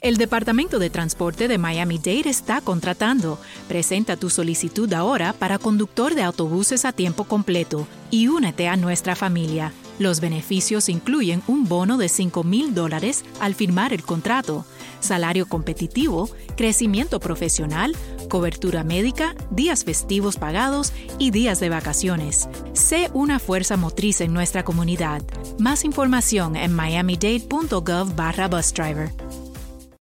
El Departamento de Transporte de Miami-Dade está contratando. Presenta tu solicitud ahora para conductor de autobuses a tiempo completo y únete a nuestra familia. Los beneficios incluyen un bono de 5 mil dólares al firmar el contrato, salario competitivo, crecimiento profesional, cobertura médica, días festivos pagados y días de vacaciones. Sé una fuerza motriz en nuestra comunidad. Más información en miamidade.gov barra busdriver.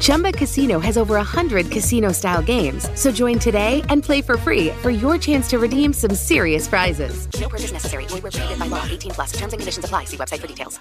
Chumba Casino has over 100 casino style games. So join today and play for free for your chance to redeem some serious prizes. No purchase necessary. Void where prohibited by law. 18 plus. Terms and conditions apply. See website for details.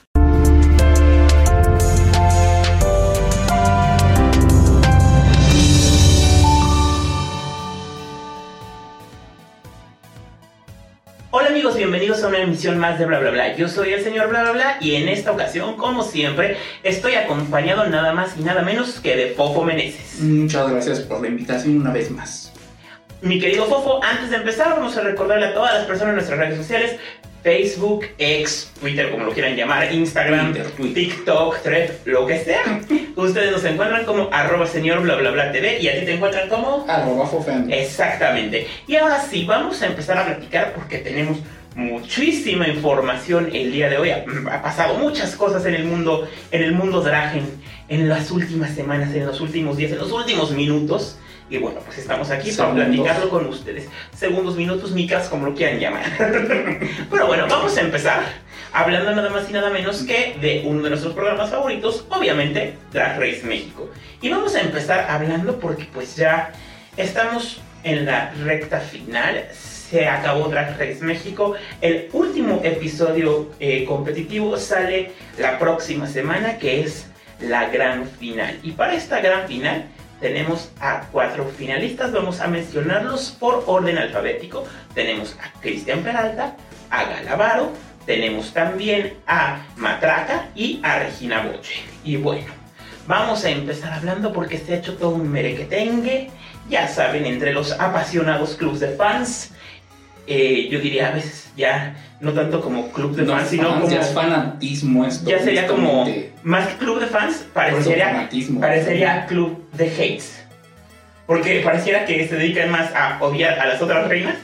Hola amigos, bienvenidos a una emisión más de Bla Bla Bla. Yo soy el señor Bla Bla Bla y en esta ocasión, como siempre, estoy acompañado nada más y nada menos que de Fofo Meneses. Muchas gracias por la invitación una vez más. Mi querido Fofo, antes de empezar vamos a recordarle a todas las personas en nuestras redes sociales, Facebook, X, Twitter, como lo quieran llamar, Instagram, Twitter, Twitter. TikTok, Thread, lo que sea. Ustedes nos encuentran como arroba señor bla bla bla TV y a ti te encuentran como... Arroba. Exactamente. Y ahora sí, vamos a empezar a platicar porque tenemos muchísima información el día de hoy. Ha, ha pasado muchas cosas en el mundo, en el mundo Dragen, en las últimas semanas, en los últimos días, en los últimos minutos. Y bueno, pues estamos aquí Segundos. para platicarlo con ustedes. Segundos, minutos, micas, como lo quieran llamar. Pero bueno, vamos a empezar hablando nada más y nada menos que de uno de nuestros programas favoritos, obviamente Drag Race México. Y vamos a empezar hablando porque pues ya estamos en la recta final. Se acabó Drag Race México. El último episodio eh, competitivo sale la próxima semana, que es la gran final. Y para esta gran final tenemos a cuatro finalistas. Vamos a mencionarlos por orden alfabético. Tenemos a Cristian Peralta, a Galavaro, tenemos también a Matraca y a Regina Boche. Y bueno, vamos a empezar hablando porque se ha hecho todo un merequetengue. Ya saben, entre los apasionados clubs de fans. Eh, yo diría a veces ya no tanto como club de No, fans, sino fans, como ya es fanatismo esto. ya sería como más que club de fans, parecería parecería club de hates. Porque pareciera que se dedican más a odiar a las otras reinas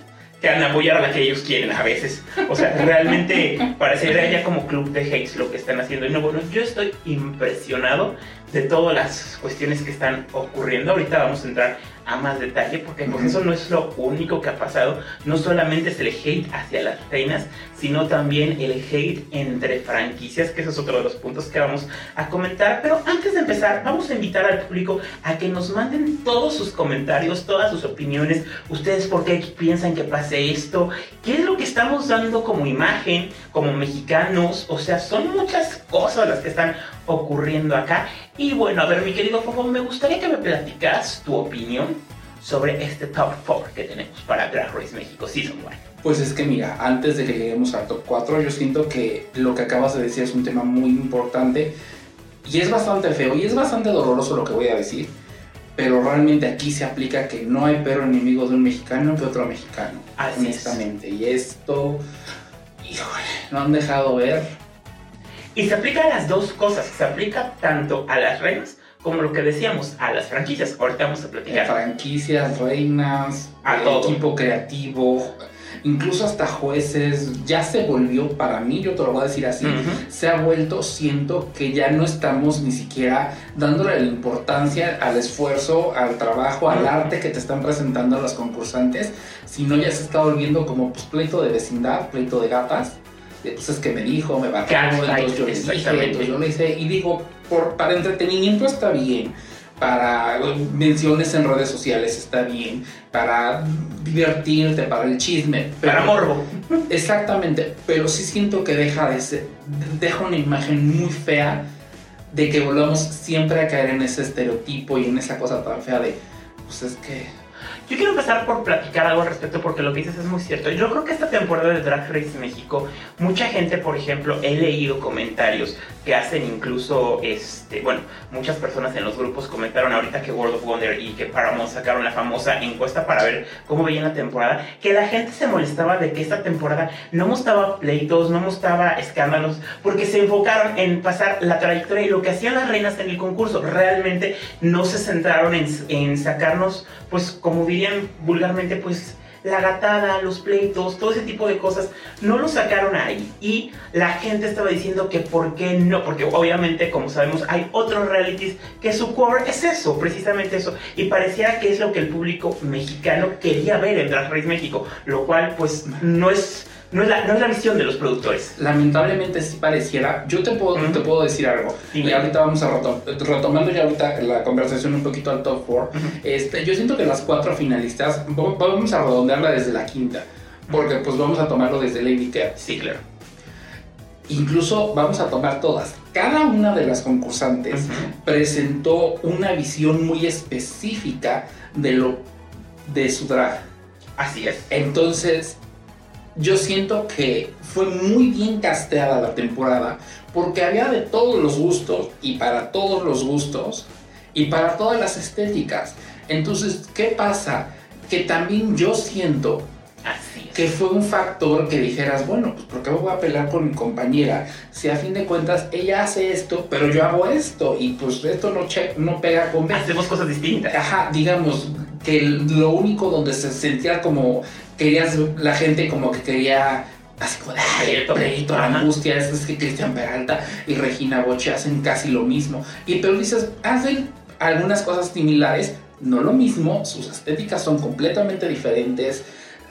que a apoyar a la que ellos quieren a veces. O sea, realmente parecería ya como club de hates lo que están haciendo. Y no, bueno, yo estoy impresionado de todas las cuestiones que están ocurriendo. Ahorita vamos a entrar a más detalle porque pues eso no es lo único que ha pasado. No solamente es el hate hacia las reinas, sino también el hate entre franquicias, que eso es otro de los puntos que vamos a comentar. Pero antes de empezar, vamos a invitar al público a que nos manden todos sus comentarios, todas sus opiniones. Ustedes por qué piensan que pase esto, qué es lo que estamos dando como imagen, como mexicanos. O sea, son muchas cosas las que están ocurriendo acá. Y bueno, a ver, mi querido Fofo, me gustaría que me platicaras tu opinión sobre este top 4 que tenemos para Drag Race México Season 1. Pues es que mira, antes de que lleguemos al top 4, yo siento que lo que acabas de decir es un tema muy importante y es bastante feo y es bastante doloroso lo que voy a decir, pero realmente aquí se aplica que no hay peor enemigo de un mexicano que otro mexicano, Así es. honestamente. Y esto, híjole, no han dejado ver. Y se aplica a las dos cosas, se aplica tanto a las reinas como lo que decíamos, a las franquicias. Ahorita vamos a platicar. franquicias, reinas, A todo. equipo creativo, incluso hasta jueces, ya se volvió para mí, yo te lo voy a decir así, se ha vuelto, siento que ya no estamos ni siquiera dándole la importancia al esfuerzo, al trabajo, al arte que te están presentando los concursantes, sino ya se está volviendo como pues, pleito de vecindad, pleito de gatas. Pues es que me dijo, me entonces yo le dije, entonces yo le hice, y digo, por, para entretenimiento está bien, para menciones en redes sociales está bien, para divertirte, para el chisme. pero- Para morbo. Exactamente, pero sí siento que deja de ser, deja una imagen muy fea de que volvamos siempre a caer en ese estereotipo y en esa cosa tan fea de, pues es que Yo quiero empezar por platicar algo al respecto porque lo que dices es muy cierto. Yo creo que esta temporada de Drag Race México, mucha gente, por ejemplo, he leído comentarios que hacen incluso, este, bueno, muchas personas en los grupos comentaron ahorita que World of Wonder y que Paramount sacaron la famosa encuesta para ver cómo veían la temporada, que la gente se molestaba de que esta temporada no mostraba pleitos, no mostraba escándalos, porque se enfocaron en pasar la trayectoria y lo que hacían las reinas en el concurso. Realmente no se centraron en, en sacarnos, pues como dirían vulgarmente, pues la gatada, los pleitos, todo ese tipo de cosas, no lo sacaron ahí. Y la gente estaba diciendo que por qué no, porque obviamente, como sabemos, hay otros realities que su core es eso, precisamente eso. Y parecía que es lo que el público mexicano quería ver en Drag Race México, lo cual pues no es no es, la, no es la visión de los productores. Lamentablemente sí pareciera. Yo te puedo, te puedo decir algo. Y ahorita vamos a retomando ya ahorita la conversación un poquito al top 4. este, yo siento que las cuatro finalistas, vamos a redondearla desde la quinta. Porque pues vamos a tomarlo desde Lady Care. Sí, claro. Incluso vamos a tomar todas. Cada una de las concursantes presentó una visión muy específica de lo de su drag. Así es. Entonces, yo siento que fue muy bien casteada la temporada porque había de todos los gustos y para todos los gustos y para todas las estéticas. Entonces, ¿qué pasa? Que también yo siento que fue un factor que dijeras, bueno, pues ¿por qué voy a pelear con mi compañera? Si a fin de cuentas ella hace esto, pero yo hago esto y pues esto no, no pega con... Hacemos cosas distintas. Ajá, digamos que lo único donde se sentía como querías, la gente como que quería así como de ay, la angustia, es, que Cristian Peralta y Regina Boche hacen casi lo mismo. Y pero dices, hacen algunas cosas similares, no lo mismo, sus estéticas son completamente diferentes.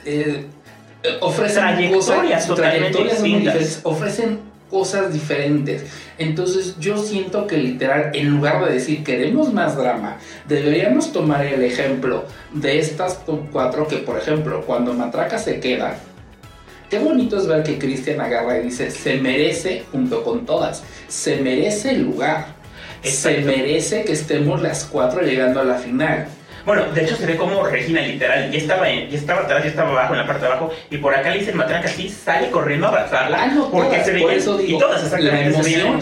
Eh, ofrecen trayectorias, cosas, trayectorias muy diferentes, ofrecen cosas diferentes. Entonces yo siento que literal, en lugar de decir queremos más drama, deberíamos tomar el ejemplo de estas cuatro que, por ejemplo, cuando Matraca se queda, qué bonito es ver que Cristian agarra y dice, se merece junto con todas, se merece el lugar. Se merece que estemos las cuatro llegando a la final. Bueno, de hecho se ve como Regina literal, ya estaba, en, ya estaba atrás, ya estaba abajo en la parte de abajo, y por acá le dicen Matraca así, sale corriendo a abrazarla. Ah, porque se ve eso digo, y todas la emoción,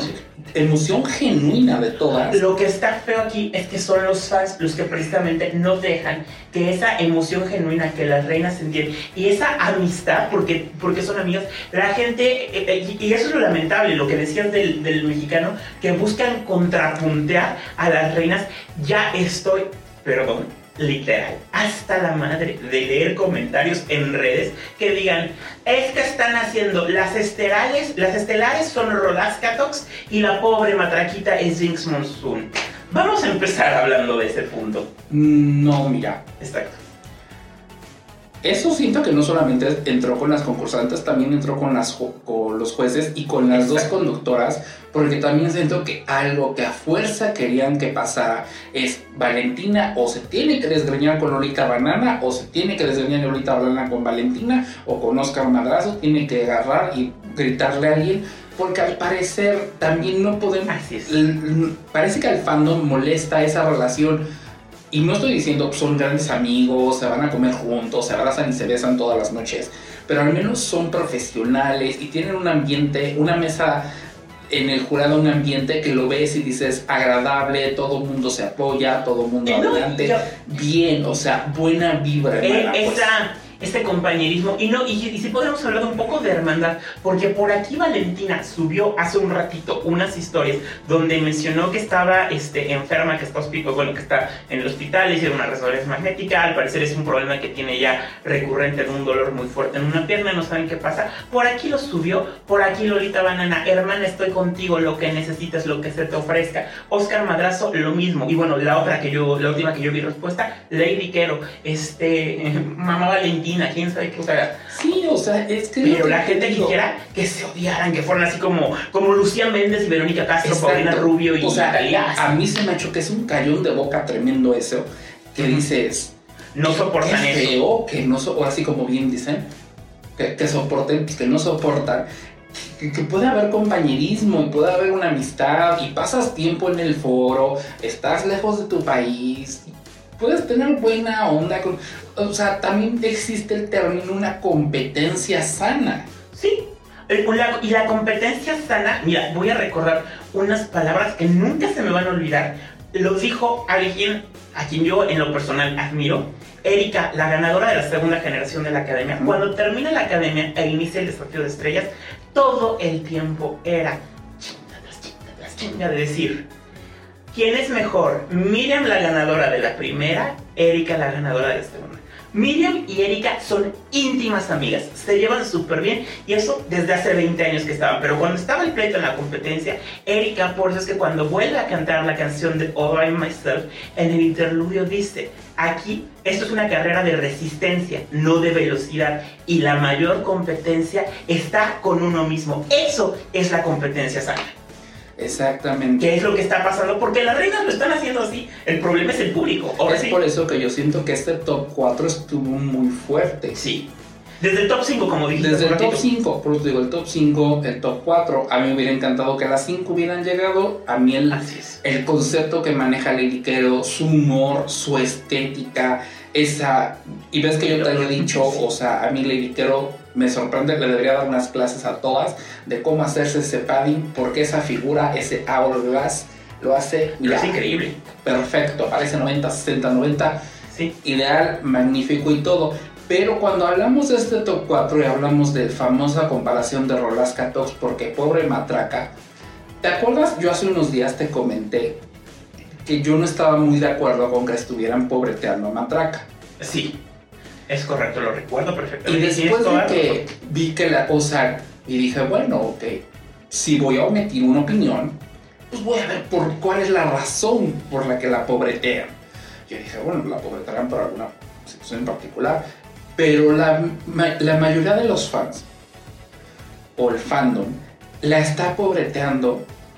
emoción genuina de todas. Lo que está feo aquí es que son los fans los que precisamente no dejan que esa emoción genuina que las reinas sentían y esa amistad, porque, porque son amigas, la gente, eh, eh, y eso es lo lamentable, lo que decías del, del mexicano, que buscan contrapuntear a las reinas, ya estoy perdón, literal, hasta la madre de leer comentarios en redes que digan, es que están haciendo las estelares, las estelares son Catox y la pobre matraquita es Jinx Monsoon. Vamos a empezar hablando de ese punto. No, mira. Exacto. Eso siento que no solamente entró con las concursantes, también entró con, las, con los jueces y con las dos conductoras, porque también siento que algo que a fuerza querían que pasara es Valentina o se tiene que desgreñar con Lolita Banana o se tiene que desgreñar Lolita Banana con Valentina o con Oscar Madrazo, tiene que agarrar y gritarle a alguien porque al parecer también no podemos... Parece que al fandom molesta esa relación y no estoy diciendo son grandes amigos, se van a comer juntos, se abrazan y se besan todas las noches, pero al menos son profesionales y tienen un ambiente, una mesa en el jurado, un ambiente que lo ves y dices agradable, todo el mundo se apoya, todo el mundo adelante, bien, o sea, buena vibra. Eh, pues este compañerismo. Y no, y, si podemos hablar un poco de hermandad, porque por aquí Valentina subió hace un ratito unas historias donde mencionó que estaba este, enferma, que está bueno, que está en el hospital, hicieron una resonancia magnética, al parecer es un problema que tiene ya recurrente en un dolor muy fuerte en una pierna, no saben qué pasa. Por aquí lo subió, por aquí Lolita Banana, hermana, estoy contigo, lo que necesitas, lo que se te ofrezca. Oscar Madrazo, lo mismo. Y bueno, la otra que yo, la última que yo vi respuesta, Lady Quero, este, mamá Valentina quién sabe qué, o sea. Sí, o sea, es que. Pero la gente quisiera que se odiaran, que fueran así como, como Lucía Méndez y Verónica Castro, Paulina Rubio y o sea, A mí se me ha hecho que es un cayón de boca tremendo eso, que dices. No soportan feo, que no o así como bien dicen, que, que soporten, pues que no soportan. Que, que, puede haber compañerismo y puede haber una amistad y pasas tiempo en el foro, estás lejos de tu país puedes tener buena onda con... O sea, también existe el término una competencia sana. Sí. Eh, la- y la competencia sana, mira, voy a recordar unas palabras que nunca se me van a olvidar. Lo dijo alguien a quien yo en lo personal admiro. Erika, la ganadora de la segunda generación de la academia. Cuando termina la academia e inicia el desafío de estrellas, todo el tiempo era chinga tras chinga tras chinga de decir. ¿Quién es mejor? Miriam, la ganadora de la primera, Erika, la ganadora de la segunda. Miriam y Erika son íntimas amigas, se llevan súper bien y eso desde hace 20 años que estaban. Pero cuando estaba el pleito en la competencia, Erika, por eso es que cuando vuelve a cantar la canción de All by Myself, en el interludio dice: Aquí esto es una carrera de resistencia, no de velocidad, y la mayor competencia está con uno mismo. Eso es la competencia sana. Exactamente. ¿Qué es lo que está pasando? Porque las reinas lo están haciendo así. El problema es el público. Ahora es sí. por eso que yo siento que este top 4 estuvo muy fuerte. Sí. Desde el top 5, como dijiste. Desde el top ratito. 5, por eso digo, el top 5, el top 4, a mí me hubiera encantado que las 5 hubieran llegado. A mí el, el concepto que maneja Liriquero, su humor, su estética, esa... Y ves que yo te había dicho, o sea, a mí Liriquero me sorprende, le debería dar unas clases a todas de cómo hacerse ese padding, porque esa figura, ese hourglass, lo hace mira, es increíble. perfecto, parece 90, 60, 90, Sí. ideal, magnífico y todo. Pero cuando hablamos de este top 4 y hablamos de famosa comparación de Rolasca Tox, porque pobre matraca, ¿te acuerdas? Yo hace unos días te comenté que yo no estaba muy de acuerdo con que estuvieran pobreteando a matraca. Sí. Es correcto, lo recuerdo Y perfectamente. después Tienes toda de que vi que la cosa, y dije, bueno, ok, si voy a omitir una opinión, pues voy a ver por cuál es la razón por la que la pobretean. Yo dije, bueno, la pobretearán por alguna situación en particular, pero la, la mayoría de los fans, o el fandom, la está pobreteando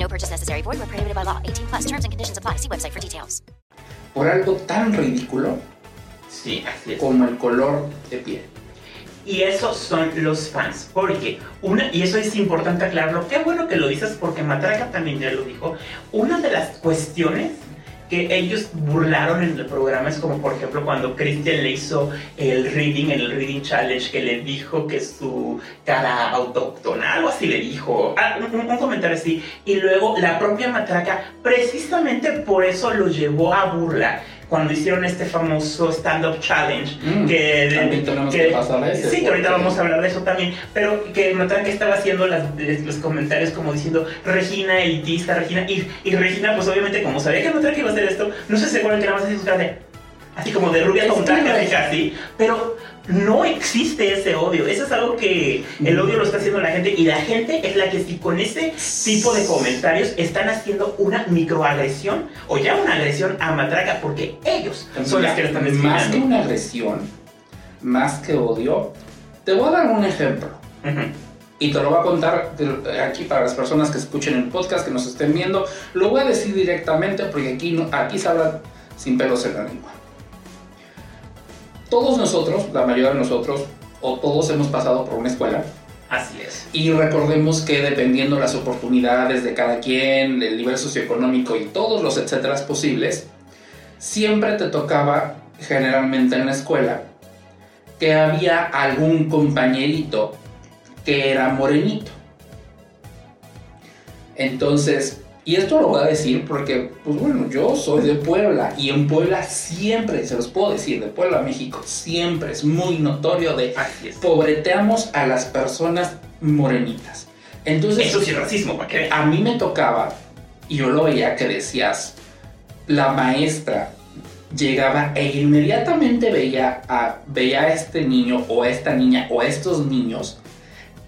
No purchase necessary. Void where prohibited by law. 18 plus terms and conditions apply. See website for details. por algo tan ridículo Sí, así es. como el color de piel. Y esos son los fans. Porque una, y eso es importante aclararlo. Qué bueno que lo dices porque Matraca también ya lo dijo. Una de las cuestiones que ellos burlaron en el programa es como por ejemplo cuando Christian le hizo el reading en el reading challenge que le dijo que su cara autóctona, algo así le dijo, Ah, un, un comentario así, y luego la propia Matraca precisamente por eso lo llevó a burlar cuando hicieron este famoso stand-up challenge Mm, que, también tenemos que pasar a ese, sí, que ahorita vamos a hablar de eso también, pero que notaban que estaba haciendo las- los comentarios como diciendo Regina elitista, Regina, y, y Regina pues obviamente como sabía que Matraca iba a hacer esto, no se asegura que nada más así su cara de, así como de rubia casi es- casi, pero no existe ese odio, eso es algo que el odio lo está haciendo la gente y la gente es la que si con ese tipo de comentarios están haciendo una microagresión o ya una agresión a Matraca porque ellos son las que están Más que una agresión, más que odio, te voy a dar un ejemplo. Ujú. Y te lo voy a contar de- aquí para las personas que escuchen el podcast, que nos estén viendo. Lo voy a decir directamente porque aquí, no- aquí se habla sin pelos en la lengua. Todos nosotros, la mayoría de nosotros, o todos hemos pasado por una escuela. Así es. Y recordemos que dependiendo las oportunidades de cada quien, el nivel socioeconómico y todos los etcétera posibles, siempre te tocaba, generalmente en la escuela, que había algún compañerito que era morenito. Entonces, y esto lo voy a decir porque, pues bueno, yo soy de Puebla y en Puebla siempre, se los puedo decir, de Puebla, México, siempre es muy notorio de pobreteamos a las personas morenitas. Entonces, Eso sí es racismo, ¿para qué? a mí me tocaba, y yo lo veía que decías, la maestra llegaba e inmediatamente veía a, veía a este niño o a esta niña o a estos niños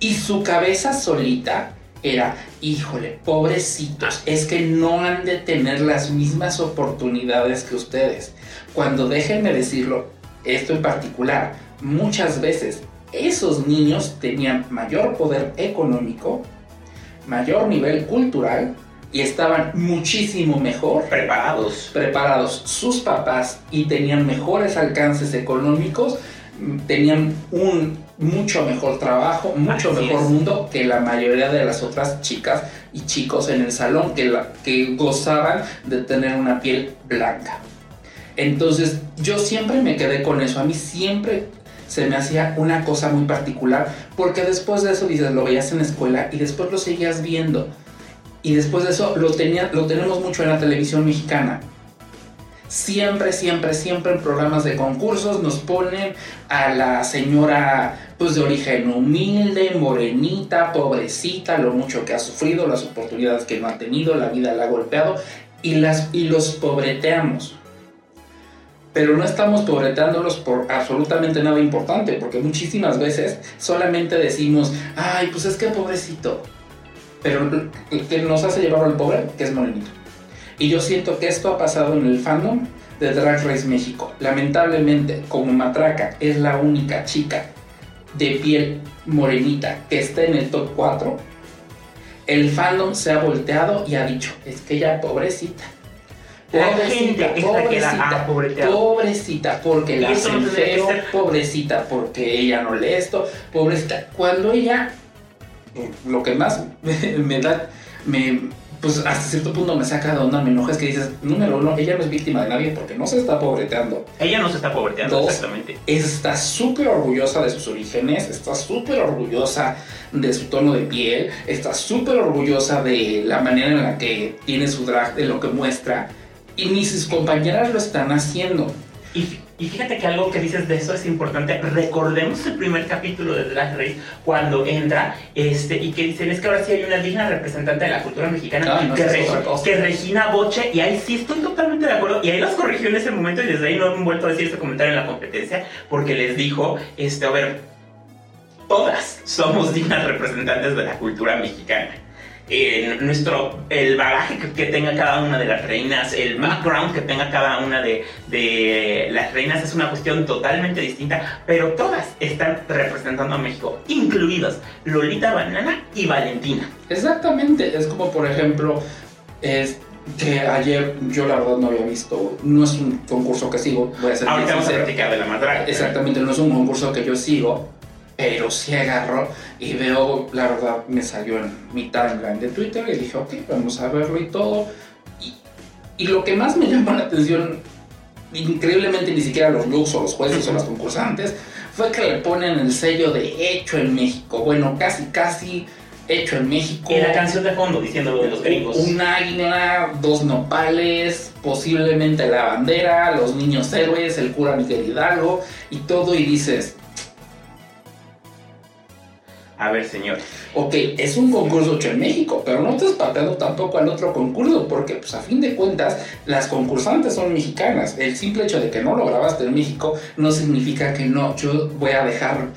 y su cabeza solita era, híjole, pobrecitos, es que no han de tener las mismas oportunidades que ustedes. Cuando déjenme decirlo, esto en particular, muchas veces esos niños tenían mayor poder económico, mayor nivel cultural y estaban muchísimo mejor Preparados. preparados sus papás y tenían mejores alcances económicos, mm, tenían un mucho mejor trabajo, mucho Así mejor es. mundo que la mayoría de las otras chicas y chicos en el salón que, la- que gozaban de tener una piel blanca. Entonces yo siempre me quedé con eso, a mí siempre se me hacía una cosa muy particular porque después de eso dices, lo veías en la escuela y después lo seguías viendo. Y después de eso lo, tenía, lo tenemos mucho en la televisión mexicana. Siempre, siempre, siempre en programas de concursos nos ponen a la señora pues de origen humilde, morenita, pobrecita, lo mucho que ha sufrido, las oportunidades que no ha tenido, la vida la ha golpeado y, las, y los pobreteamos. Pero no estamos pobreteándolos por absolutamente nada importante, porque muchísimas veces solamente decimos, ay, pues es que pobrecito. Pero el que nos hace llevar al pobre, que es morenito. Y yo siento que esto ha pasado en el fandom de Drag Race México. Lamentablemente, como Matraca es la única chica de piel morenita que está en el top 4, el fandom se ha volteado y ha dicho, es que ella pobrecita. La gente la ha pobreteado. pobrecita, porque la hacen feo, pobrecita, porque ella no lee esto, pobrecita. Cuando ella, lo que más me da, me, pues hasta cierto punto me saca de onda, me enoja, es que dices, número uno, ella no es víctima de nadie porque no se está pobreteando. Ella no se está pobreteando, Dos. exactamente. Está súper orgullosa de sus orígenes, está súper orgullosa de su tono de piel, está súper orgullosa de la manera en la que tiene su drag, de lo que muestra, y ni sus compañeras lo están haciendo. Y, y fíjate que algo que dices de eso es importante. Recordemos el primer capítulo de Drag Race cuando entra este, y que dicen es que ahora sí hay una digna representante de la cultura mexicana Ay, no, que, cosa. que Regina Boche. Y ahí sí estoy totalmente de acuerdo. Y ahí las corrigió en ese momento y desde ahí no han vuelto a decir ese comentario en la competencia porque les dijo, este, a ver, todas somos dignas representantes de la cultura mexicana. Eh, nuestro, el bagaje que, que tenga cada una de las reinas, el background que tenga cada una de, de las reinas es una cuestión totalmente distinta, pero todas están representando a México, incluidas Lolita Banana y Valentina. Exactamente, es como por ejemplo, es que ayer yo la verdad no había visto, no es un concurso que sigo, voy a ser Ahorita vamos a platicar de la madre. Exactamente, no es un concurso que yo sigo, pero sí agarro y veo, la verdad, me salió en mi timeline de Twitter y dije, ok, vamos a verlo y todo. Y, y lo que más me llama la atención, increíblemente ni siquiera los looks o los jueces o los concursantes, fue que le ponen el sello de hecho en México. Bueno, casi, casi hecho en México. Y la canción de fondo diciendo lo de los gringos. Un águila, dos nopales, posiblemente la bandera, los niños héroes, el cura Miguel Hidalgo y todo y dices, A ver, señor. ok, es un concurso hecho en México, pero no estás pateando tampoco al otro concurso porque pues a fin de cuentas las concursantes son mexicanas. El simple hecho de que no lo grabaste en México no significa que no, yo voy a dejar,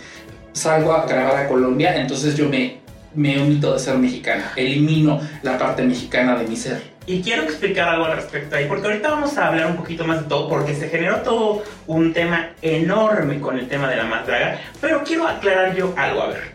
salgo a grabar a Colombia, entonces yo me, me omito de ser mexicana, elimino la parte mexicana de mi ser. Y quiero explicar algo al respecto ahí, porque ahorita vamos a hablar un poquito más de todo, porque se generó todo un tema enorme con el tema de la más draga, pero quiero aclarar yo algo, a ver.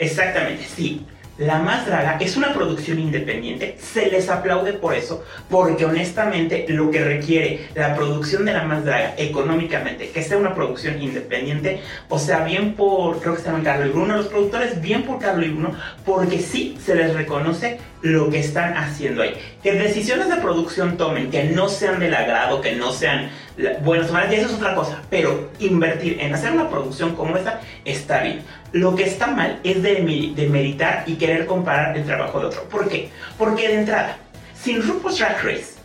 Exactamente, sí. La Más Draga es una producción independiente, se les aplaude por eso, porque honestamente lo que requiere la producción de La Más Draga económicamente, que sea una producción independiente, o sea, bien por, creo que se llaman Carlos y Bruno, los productores, bien por Carlos y Bruno, porque sí se les reconoce lo que están haciendo ahí. Que decisiones de producción tomen, que no sean del agrado, que no sean buenas o malas, eso es otra cosa, pero invertir en hacer una producción como esta está bien. Lo que está mal es de, demeritar y querer comparar el trabajo de otro. ¿Por qué? Porque de entrada, sin RuPaul's Drag Race,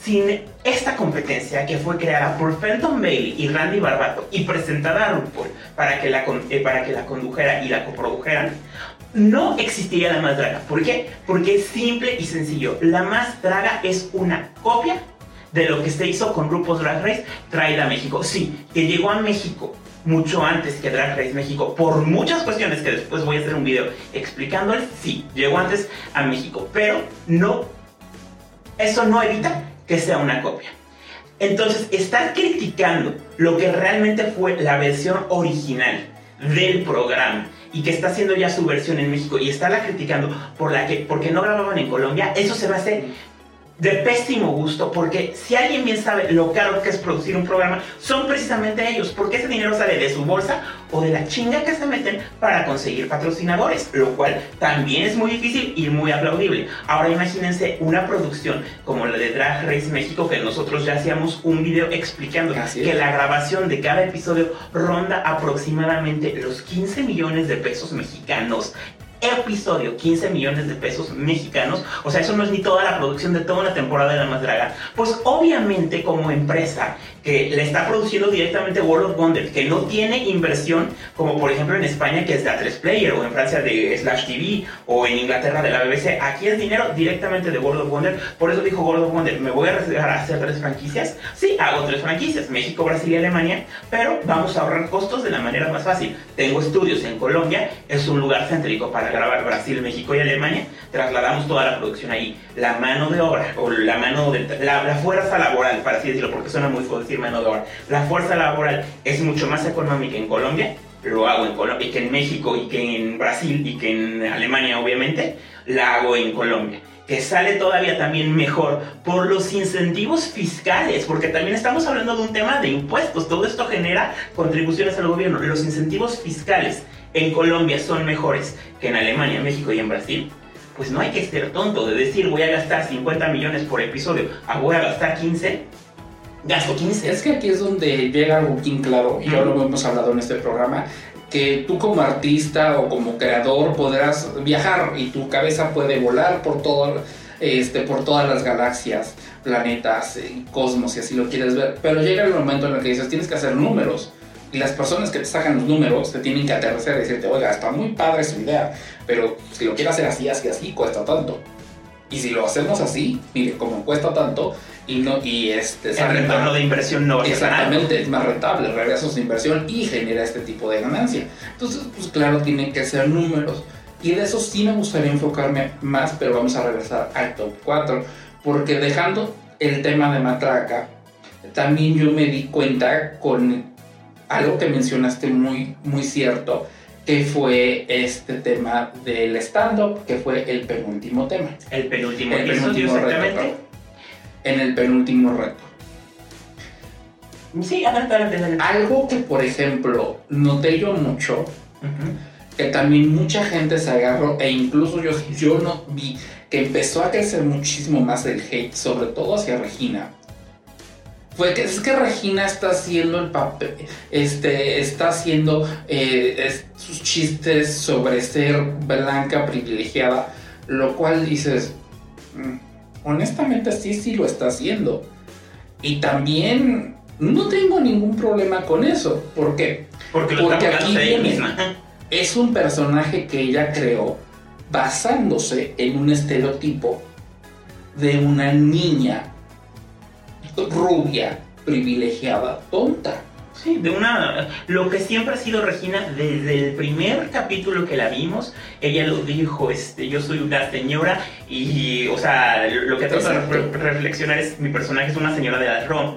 sin esta competencia que fue creada por Fenton Bailey y Randy Barbato y presentada a RuPaul para que la, eh, para que la condujera y la coprodujeran, no existiría la más draga. ¿Por qué? Porque es simple y sencillo. La más draga es una copia de lo que se hizo con RuPaul's Drag Race traída a México. Sí, que llegó a México mucho antes que Drag Race México por muchas cuestiones que después voy a hacer un video explicándoles. Sí, llegó antes a México, pero no eso no evita que sea una copia. Entonces, estar criticando lo que realmente fue la versión original del programa y que está haciendo ya su versión en México y estarla criticando por la que porque no grababan en Colombia, eso se va a hacer de pésimo gusto, porque si alguien bien sabe lo caro que es producir un programa, son precisamente ellos, porque ese dinero sale de su bolsa o de la chinga que se meten para conseguir patrocinadores, lo cual también es muy difícil y muy aplaudible. Ahora imagínense una producción como la de Drag Race México, que nosotros ya hacíamos un video explicando que la grabación de cada episodio ronda aproximadamente los 15 millones de pesos mexicanos episodio, 15 millones de pesos mexicanos, o sea, eso no es ni toda la producción de toda una temporada de La Más Draga, pues obviamente como empresa que le está produciendo directamente World of Wonder, que no tiene inversión, como por ejemplo en España que es de A3 Player, o en Francia de Slash TV, o en Inglaterra de la BBC, aquí es dinero directamente de World of Wonder, por eso dijo World of Wonder, ¿me voy a arriesgar a hacer tres franquicias? Sí, hago tres franquicias, México, Brasil y Alemania, pero vamos a ahorrar costos de la manera más fácil. Tengo estudios en Colombia, es un lugar céntrico para grabar Brasil, México y Alemania, trasladamos toda la producción ahí. La mano de obra, o la mano de la, la fuerza laboral, para así decirlo, porque suena muy fuerte de. La fuerza laboral es mucho más económica en Colombia, lo hago en Colombia, y que en México, y que en Brasil, y que en Alemania, obviamente, la hago en Colombia. Que sale todavía también mejor por los incentivos fiscales, porque también estamos hablando de un tema de impuestos, todo esto genera contribuciones al gobierno, los incentivos fiscales en Colombia son mejores que en Alemania, México y en Brasil, pues no hay que ser tonto de decir voy a gastar 50 millones por episodio, a voy a gastar 15, 15. Es que aquí es donde llega algo bien claro, y ya lo hemos hablado en este programa, que tú como artista o como creador podrás viajar y tu cabeza puede volar por todo, este, por todas las galaxias, planetas, eh, cosmos, si así lo quieres ver. Pero llega el momento en el que dices, tienes que hacer números. Y las personas que te sacan los números te tienen que aterrizar y decirte, oiga, está muy padre su idea, pero si lo quieres hacer así, así, así, cuesta tanto. Y si lo hacemos así, mire, como cuesta tanto, y no y este el retorno de inversión no va a exactamente es más rentable regresa su inversión y genera este tipo de ganancia. Entonces pues claro tienen que ser números. Y de eso sí me gustaría enfocarme más pero vamos a regresar al top 4 porque dejando el tema de matraca también yo me di cuenta con algo que mencionaste muy muy cierto que fue este tema del stand-up, que fue el penúltimo tema. El penúltimo, el penúltimo exactamente. Reto, en el penúltimo reto. Sí, adelante, adelante, Algo que, por ejemplo, noté yo mucho, que también mucha gente se agarró, e incluso yo, yo no vi que empezó a crecer muchísimo más el hate, sobre todo hacia Regina. Fue que es que Regina está haciendo el papel, este, está haciendo eh, sus chistes sobre ser blanca privilegiada, lo cual dices, mm, honestamente sí, sí lo está haciendo. Y también no tengo ningún problema con eso. ¿Por qué? Porque, Porque aquí viene, es un personaje que ella creó basándose en un estereotipo de una niña rubia, privilegiada, tonta. Sí, de una. Lo que siempre ha sido Regina, desde el primer capítulo que la vimos, ella lo dijo: este, Yo soy una señora, y, o sea, lo que trata de reflexionar es: mi personaje es una señora de la rom.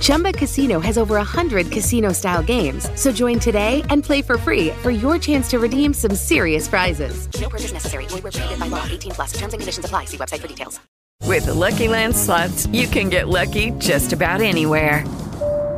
Chumba Casino has over 100 casino style games. So join today and play for free for your chance to redeem some serious prizes. No purchase necessary. Void where prohibited by law. 18 plus. Terms and conditions apply. See website for details. With the Lucky Land slots, you can get lucky just about anywhere.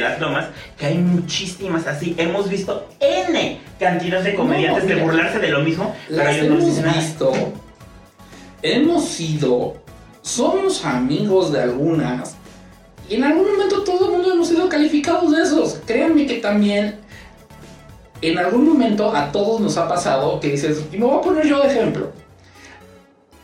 Las lomas, que hay muchísimas así. Hemos visto N cantidad de comediantes de burlarse de lo mismo, pero Las ellos no hemos nada. visto, hemos sido, somos amigos de algunas, y en algún momento todo el calificados de esos. Créanme que también en algún momento a todos nos ha pasado que dices, y me voy a poner yo de ejemplo.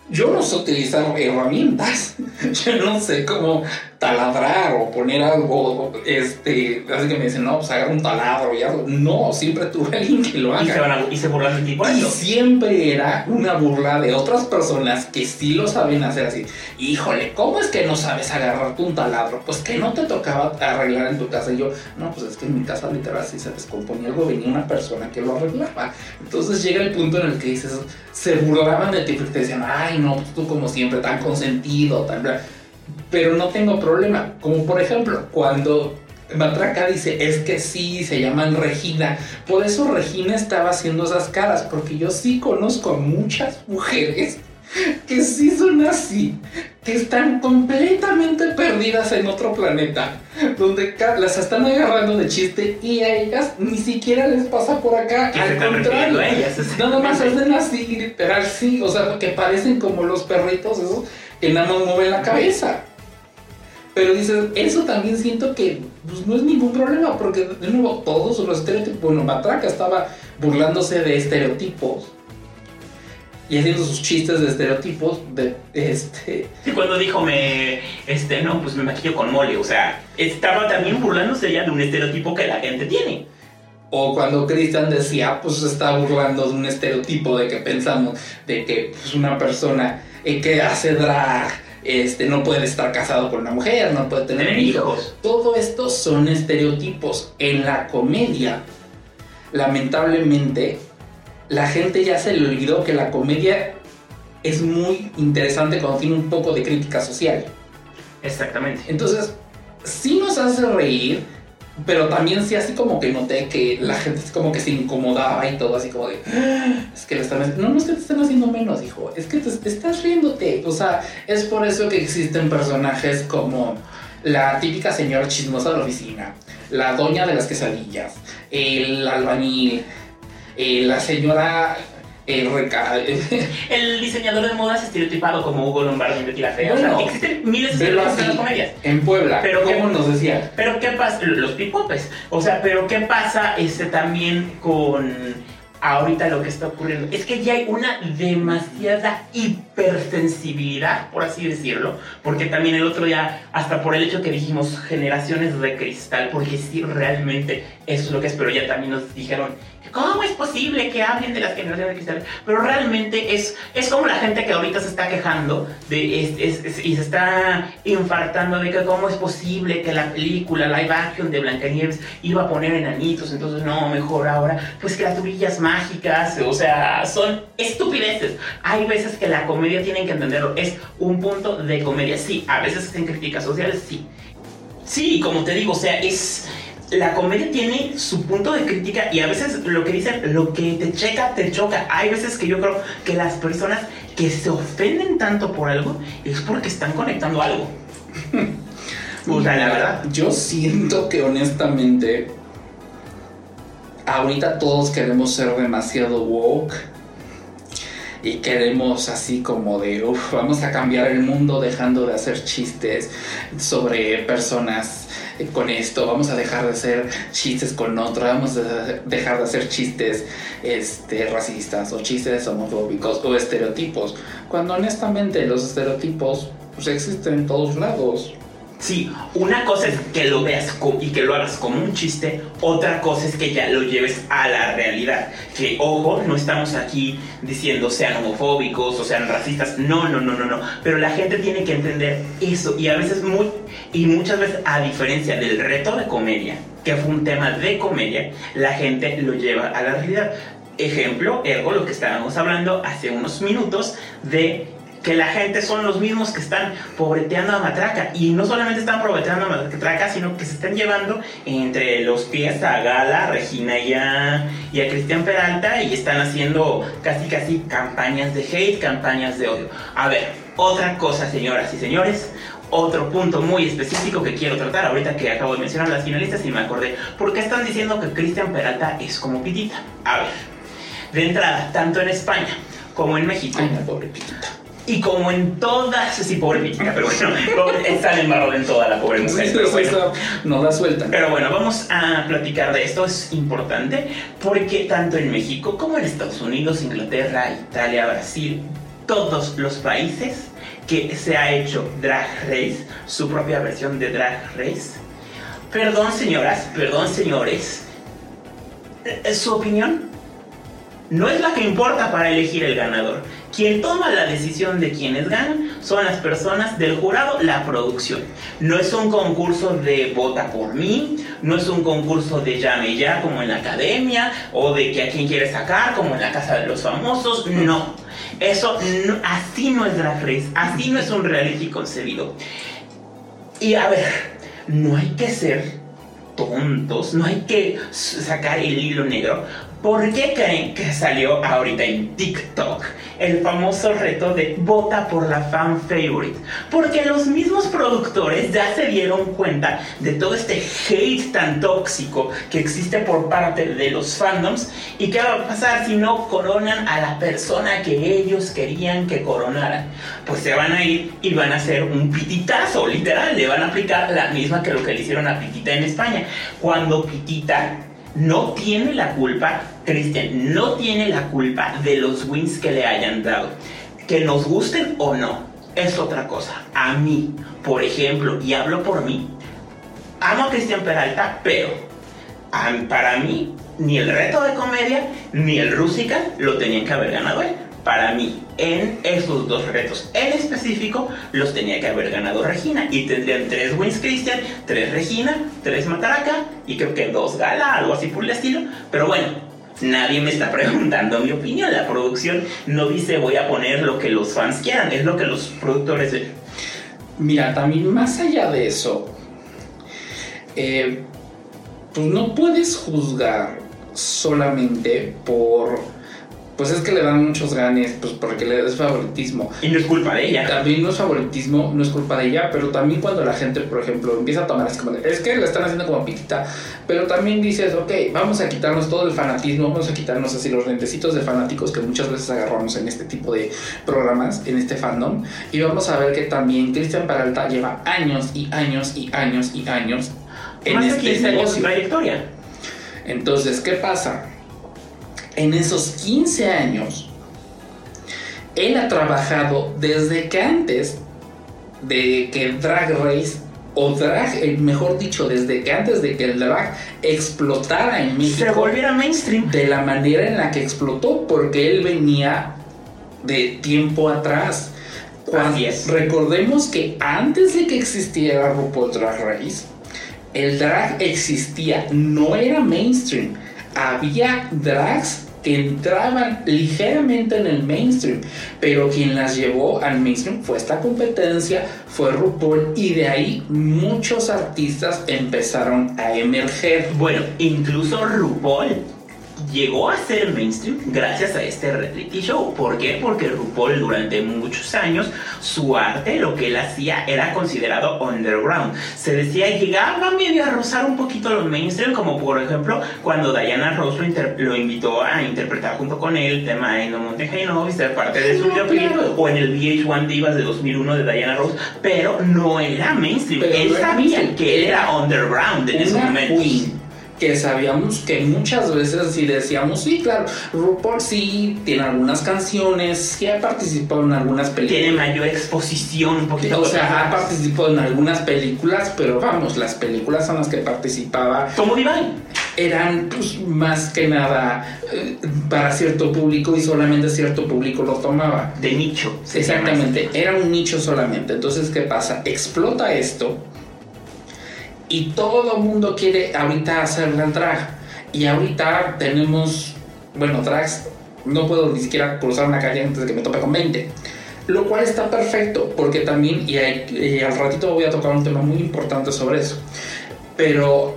Yo no sé utilizar herramientas. Yo no sé cómo taladrar o poner algo, este, así que me dicen, no, pues agarra un taladro y algo. No, siempre tuve alguien que lo haga. Y se, van a, y se burlan de ti por Y eso. siempre era una burla de otras personas que sí lo saben hacer así. Híjole, ¿cómo es que no sabes agarrarte un taladro? Pues que no te tocaba arreglar en tu casa. Y yo, no, pues es que en mi casa literal si se descomponía algo, venía una persona que lo arreglaba. Entonces llega el punto en el que dices, se burlaban de ti porque te decían, ay, no, pues tú como siempre, tan consentido, tan bla. Pero no tengo problema. Como por ejemplo, cuando Matraca dice, es que sí, se llaman Regina. Por eso Regina estaba haciendo esas caras, porque yo sí conozco a muchas mujeres que sí son así, que están completamente perdidas en otro planeta, donde las están agarrando de chiste y a ellas ni siquiera les pasa por acá. Al contrario, ellas, nada más hacen así, literal, sí, o sea, que parecen como los perritos esos que nada más mueven la cabeza. Pero dices, eso también siento que pues, no es ningún problema, porque de nuevo todos los estereotipos, bueno, Matraca estaba burlándose de estereotipos y haciendo sus chistes de estereotipos de este Sí, cuando dijo me, este, no, pues me maquillo con mole, o sea, estaba también burlándose ya de un estereotipo que la gente tiene. O cuando Cristian decía, pues está burlando de un estereotipo de que pensamos de que pues, una persona eh, que hace drag este, no puede estar casado con una mujer, no puede tener, Tener hijos. hijos. Todo esto son estereotipos. En la comedia, lamentablemente, la gente ya se le olvidó que la comedia es muy interesante cuando tiene un poco de crítica social. Exactamente. Entonces, sí nos hace reír, pero también sí así como que noté que la gente como que se incomodaba y todo así como de, "Ah, es que le están haciendo, no, no es que te están haciendo menos, hijo, es que te, te estás riéndote. O sea, es por eso que existen personajes como la típica señora chismosa de la oficina, la doña de las quesadillas, el albañil, eh, la señora... eh, El diseñador de modas estereotipado como Hugo Lombardi Betty la Fea. Bueno, o sea, existen miles de estereotipos en las comedias. en Puebla, Pero ¿cómo que- nos decía? Pero qué pasa, los pipopes. O sea, pero qué pasa este también con ahorita lo que está ocurriendo. Es que ya hay una demasiada hipersensibilidad, por así decirlo. Porque también el otro día, hasta por el hecho que dijimos generaciones de cristal, porque sí realmente eso es lo que es, pero ya también nos dijeron. ¿Cómo es posible que hablen de las generaciones de cristal? Pero realmente es, es como la gente que ahorita se está quejando de, es- es- y se está infartando de que cómo es posible que la película live action de Blancanieves iba a poner enanitos, entonces no, mejor ahora, pues criaturillas mágicas, o sea, son estupideces. Hay veces que la comedia tienen que entenderlo, es un punto de comedia, sí, a veces en críticas sociales, sí. Sí, como te digo, o sea, es... La comedia tiene su punto de crítica y a veces lo que dicen, lo que te checa, te choca. Hay veces que yo creo que las personas que se ofenden tanto por algo es porque están conectando algo. O sea, la verdad. Yo siento que honestamente ahorita todos queremos ser demasiado woke y queremos así como de, uff, vamos a cambiar el mundo dejando de hacer chistes sobre personas con esto, vamos a dejar de hacer chistes con otro, vamos a dejar de hacer chistes este, racistas o chistes homofóbicos o estereotipos, cuando honestamente los estereotipos pues, existen en todos lados. Sí, una cosa es que lo veas y que lo hagas como un chiste, otra cosa es que ya lo lleves a la realidad. Que, ojo, no estamos aquí diciendo sean homofóbicos o sean racistas, no, no, no, no, no. Pero la gente tiene que entender eso y a veces muy, y muchas veces a diferencia del reto de comedia, que fue un tema de comedia, la gente lo lleva a la realidad. Ejemplo, ergo, lo que estábamos hablando hace unos minutos de que la gente son los mismos que están pobreteando a Matraca. Y no solamente están pobreteando a Matraca, sino que se están llevando entre los pies a Gala, a Regina y a, y a Cristian Peralta y están haciendo casi casi campañas de hate, campañas de odio. A ver, otra cosa, señoras y señores. Otro punto muy específico que quiero tratar ahorita que acabo de mencionar las finalistas y me acordé. ¿Por qué están diciendo que Cristian Peralta es como Pitita? A ver, de entrada, tanto en España como en México. Ay, pobre pitita. Y como en todas, sí, pobre Vikinga, pero bueno, está embarrado en toda la pobre mujer. pero bueno. no la suelta. Pero bueno, vamos a platicar de esto, es importante, porque tanto en México como en Estados Unidos, Inglaterra, Italia, Brasil, todos los países que se ha hecho Drag Race, su propia versión de Drag Race. Perdón señoras, perdón señores, ¿su opinión? No es la que importa para elegir el ganador quien toma la decisión de quienes ganan son las personas del jurado, la producción. No es un concurso de vota por mí, no es un concurso de llame ya como en la academia o de que a quien quiere sacar como en la casa de los famosos, no. Eso así no es Drag Race, así no es un reality concebido. Y a ver, no hay que ser tontos, no hay que sacar el hilo negro. ¿Por qué creen que salió ahorita en TikTok el famoso reto de vota por la fan favorite? Porque los mismos productores ya se dieron cuenta de todo este hate tan tóxico que existe por parte de los fandoms y qué va a pasar si no coronan a la persona que ellos querían que coronaran. Pues se van a ir y van a hacer un pititazo, literal, le van a aplicar la misma que lo que le hicieron a Pitita en España. Cuando Pitita no tiene la culpa, Cristian, no tiene la culpa de los wins que le hayan dado. Que nos gusten o no, es otra cosa. A mí, por ejemplo, y hablo por mí, amo a Cristian Peralta, pero para mí, ni el reto de comedia, ni el Rúsica lo tenían que haber ganado él para mí, en esos dos retos en específico, los tenía que haber ganado Regina. Y tendrían tres wins Christian, tres Regina, tres Mataraca y creo que dos Gala, algo así por el estilo. Pero bueno, nadie me está preguntando mi opinión. La producción no dice voy a poner lo que los fans quieran, es lo que los productores ven. Mira, también más allá de eso, eh, pues no puedes juzgar solamente por pues es que le dan muchos ganes, pues porque le es favoritismo. Y no es culpa de ella. También no es favoritismo, no es culpa de ella, pero también cuando la gente, por ejemplo, empieza a tomar así como es que la están haciendo como pitita, pero también dices, ok, vamos a quitarnos todo el fanatismo, vamos a quitarnos así los lentecitos de fanáticos que muchas veces agarramos en este tipo de programas, en este fandom, y vamos a ver que también Cristian Peralta lleva años y años y años y años en este años trayectoria. Entonces, ¿qué pasa? En esos 15 años, él ha trabajado desde que antes de que el Drag Race, o Drag, eh, mejor dicho, desde que antes de que el Drag explotara en México. Se volviera mainstream. De la manera en la que explotó, porque él venía de tiempo atrás. Cuando, Recordemos que antes de que existiera RuPaul Drag Race, el drag existía, no era mainstream. Había drags entraban ligeramente en el mainstream, pero quien las llevó al mainstream fue esta competencia, fue RuPaul y de ahí muchos artistas empezaron a emerger. Bueno, incluso RuPaul llegó a ser mainstream gracias a este reality show. ¿Por qué? Porque RuPaul durante muchos años su arte, lo que él hacía, era considerado underground. Se decía, llegaba medio a rozar un poquito los mainstream, como por ejemplo cuando Diana Ross lo, invitó a interpretar junto con él el tema de No Monte y ser parte de su videoclip, o en el VH1 Divas de 2001 de Diana Ross, pero no era mainstream. él sabía que él era underground en ese momento que sabíamos que muchas veces sí decíamos, sí, claro, RuPaul sí tiene algunas canciones, sí ha participado en algunas películas. Tiene mayor exposición, un poquito. O sea, ha participado en algunas películas, pero vamos, las películas en las que participaba. Como Divine. Eran pues, más que nada eh, para cierto público y solamente cierto público lo tomaba. De nicho. Exactamente, era un nicho solamente. Entonces, ¿qué pasa? Explota esto y todo el mundo quiere ahorita hacer la drag. Y ahorita tenemos, bueno, drags, no puedo ni siquiera cruzar una calle antes de que me tope con 20. Lo cual está perfecto, porque también, y, y al ratito voy a tocar un tema muy importante sobre eso. Pero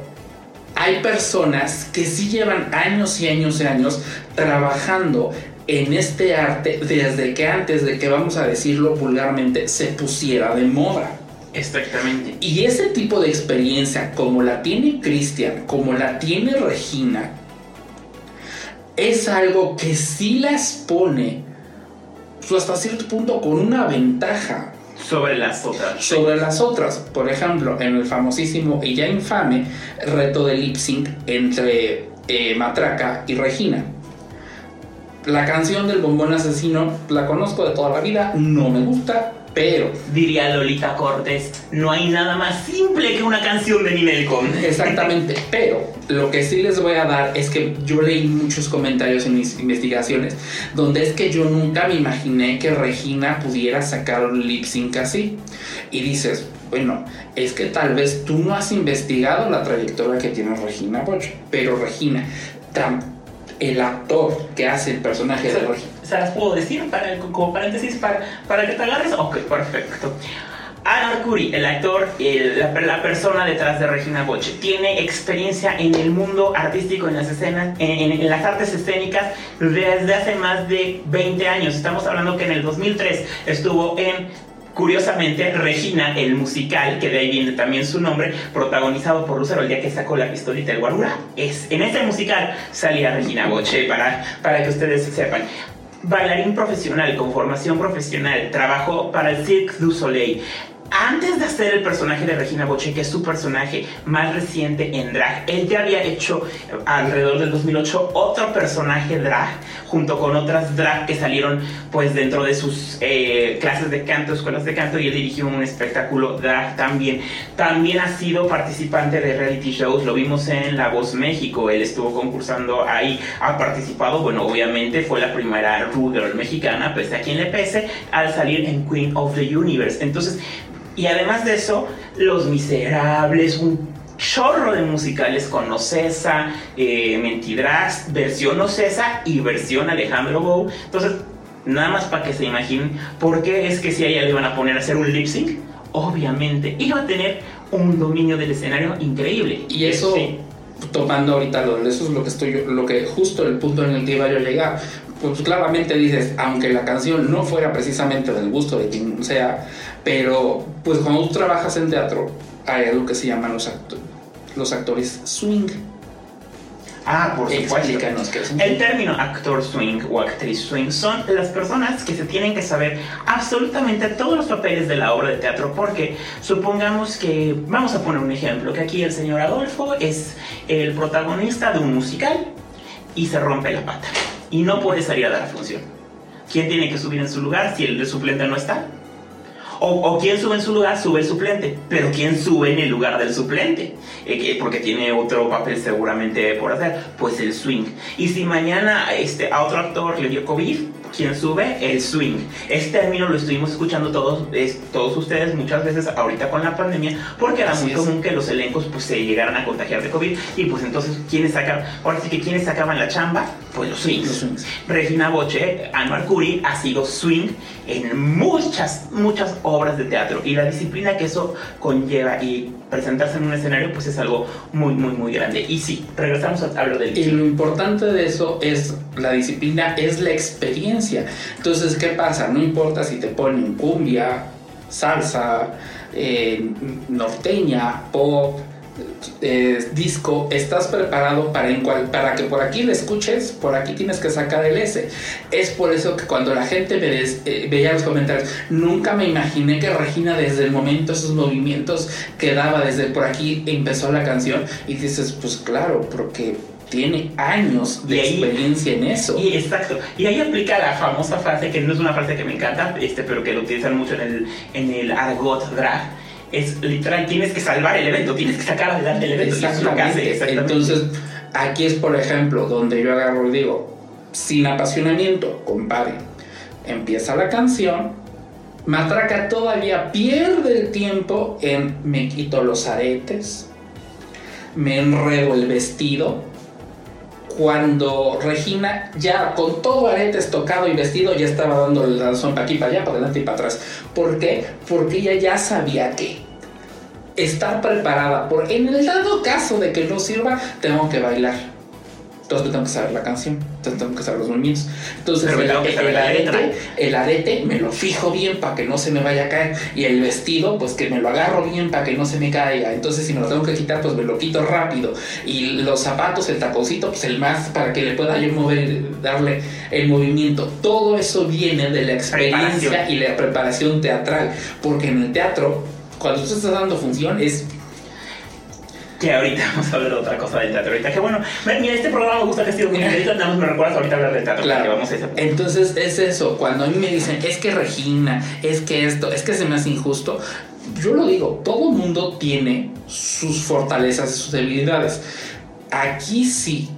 hay personas que sí llevan años y años y años trabajando en este arte desde que antes de que, vamos a decirlo vulgarmente, se pusiera de moda. Exactamente. Y ese tipo de experiencia, como la tiene Cristian, como la tiene Regina, es algo que sí las pone pues, hasta cierto punto con una ventaja. Sobre las otras. Sobre las otras. Por ejemplo, en el famosísimo y ya infame reto de lip sync entre eh, Matraca y Regina. La canción del bombón asesino la conozco de toda la vida, no me gusta, pero. Diría Lolita Cortés, no hay nada más simple que una canción de Ninel Conde. Exactamente, pero lo que sí les voy a dar es que yo leí muchos comentarios en mis investigaciones donde es que yo nunca me imaginé que Regina pudiera sacar un lip sync así. Y dices, bueno, es que tal vez tú no has investigado la trayectoria que tiene Regina Boch, pero Regina, el actor que hace el personaje de Regina se las puedo decir para, como paréntesis para, para que te agarres. Ok, perfecto. Alan Arcuri, el actor, la, persona detrás de Regina Boche, tiene experiencia en el mundo artístico, en las escenas, en, en, las artes escénicas desde hace más de 20 años. Estamos hablando que en el 2003 estuvo en Curiosamente, Regina, el musical, que de ahí viene también su nombre, protagonizado por Lucero el día que sacó la pistolita del guarura. Es, en ese musical salía Regina Boche, para, para que ustedes sepan bailarín profesional con formación profesional, trabajó para el Cirque du Soleil, antes de hacer el personaje de Regina Boche, que es su personaje más reciente en drag, él ya había hecho alrededor del 2008 otro personaje drag junto con otras drag que salieron pues dentro de sus eh, clases de canto, escuelas de canto y él dirigió un espectáculo drag también. También ha sido participante de reality shows, lo vimos en La Voz México, él estuvo concursando ahí, ha participado, bueno, obviamente fue la primera Ru Girl mexicana, pese a quien le pese, al salir en Queen of the Universe. Entonces, y además de eso, Los Miserables, un chorro de musicales con Ocesa, eh, Mentidrax, versión Ocesa y versión Alejandro Bow. Entonces, nada más para que se imaginen por qué es que si a ella le iban a poner a hacer un lip sync, obviamente iba a tener un dominio del escenario increíble. Y eso, tomando ahorita lo, eso es lo que estoy, lo que justo el punto en el que iba yo a llegar. Pues claramente dices, aunque la canción no fuera precisamente del gusto de quien sea, pero pues cuando tú trabajas en teatro, hay algo que se llaman los, los actores swing. Ah, por supuesto. El término actor swing o actriz swing son las personas que se tienen que saber absolutamente todos los papeles de la obra de teatro porque supongamos que, vamos a poner un ejemplo, que aquí el señor Adolfo es el protagonista de un musical y se rompe la pata y no puede salir a dar función. ¿Quién tiene que subir en su lugar si el suplente no está? O, quien sube en su lugar, sube el suplente. Pero ¿quién sube en el lugar del suplente? Eh, porque tiene otro papel seguramente por hacer. Pues el swing. Y si mañana este, a otro actor le dio COVID, ¿quién sube? El swing. Este término lo estuvimos escuchando todos, todos ustedes muchas veces ahorita con la pandemia, porque era muy común que los elencos pues, se llegaran a contagiar de COVID. Y pues entonces, ¿quiénes sacaban? Ahora sí que ¿quiénes sacaban la chamba? Pues los swings. Regina Boche, Anwar Curry ha sido swing en muchas, muchas obras de teatro y la disciplina que eso conlleva y presentarse en un escenario pues es algo muy, muy, muy grande. Y sí, regresamos a hablar del... Y lo importante de eso es la disciplina, es la experiencia. Entonces, ¿qué pasa? No importa si te ponen cumbia, salsa, eh, norteña, pop, eh, disco, estás preparado para, en cual, para que por aquí le escuches, por aquí tienes que sacar el S. Es por eso que cuando la gente me eh, veía los comentarios, nunca me imaginé que Regina desde el momento, esos movimientos que daba desde por aquí empezó la canción y dices, pues claro, porque tiene años de experiencia en eso. Y exacto. Y ahí aplica la famosa frase, que no es una frase que me encanta, este, pero que lo utilizan mucho en el, en el argot drag, es literal, tienes que salvar el evento, tienes que sacar adelante el evento. Exactamente. Entonces, aquí es, por ejemplo, donde yo agarro y digo, sin apasionamiento, compadre, empieza la canción, Matraca todavía pierde el tiempo en me quito los aretes, me enredo el vestido, cuando Regina ya con todo aretes tocado y vestido ya estaba dando el danzón para aquí, para allá, para adelante y para atrás. ¿Por qué? Porque ella ya sabía que estar preparada por en el dado caso de que no sirva, tengo que bailar. Entonces me tengo que saber la canción, entonces tengo que saber los movimientos. Entonces el, arete, el arete me lo fijo bien para que no se me vaya a caer. Y el vestido, pues que me lo agarro bien para que no se me caiga. Entonces si me lo tengo que quitar, pues me lo quito rápido. Y los zapatos, el taconcito, pues el más para que le pueda yo mover, darle el movimiento. Todo eso viene de la experiencia y la preparación teatral. Porque en el teatro, cuando tú estás dando función, es Que ahorita vamos a hablar de otra cosa del teatro. Ahorita que bueno, mira, este programa me gusta que ha sido muy directo, nada más me recuerdas ahorita hablar del teatro. porque vamos a ese punto. Entonces es eso, cuando a mí me dicen, es que Regina, es que esto, es que se me hace injusto, yo lo digo, todo mundo tiene sus fortalezas y sus debilidades. Aquí sí,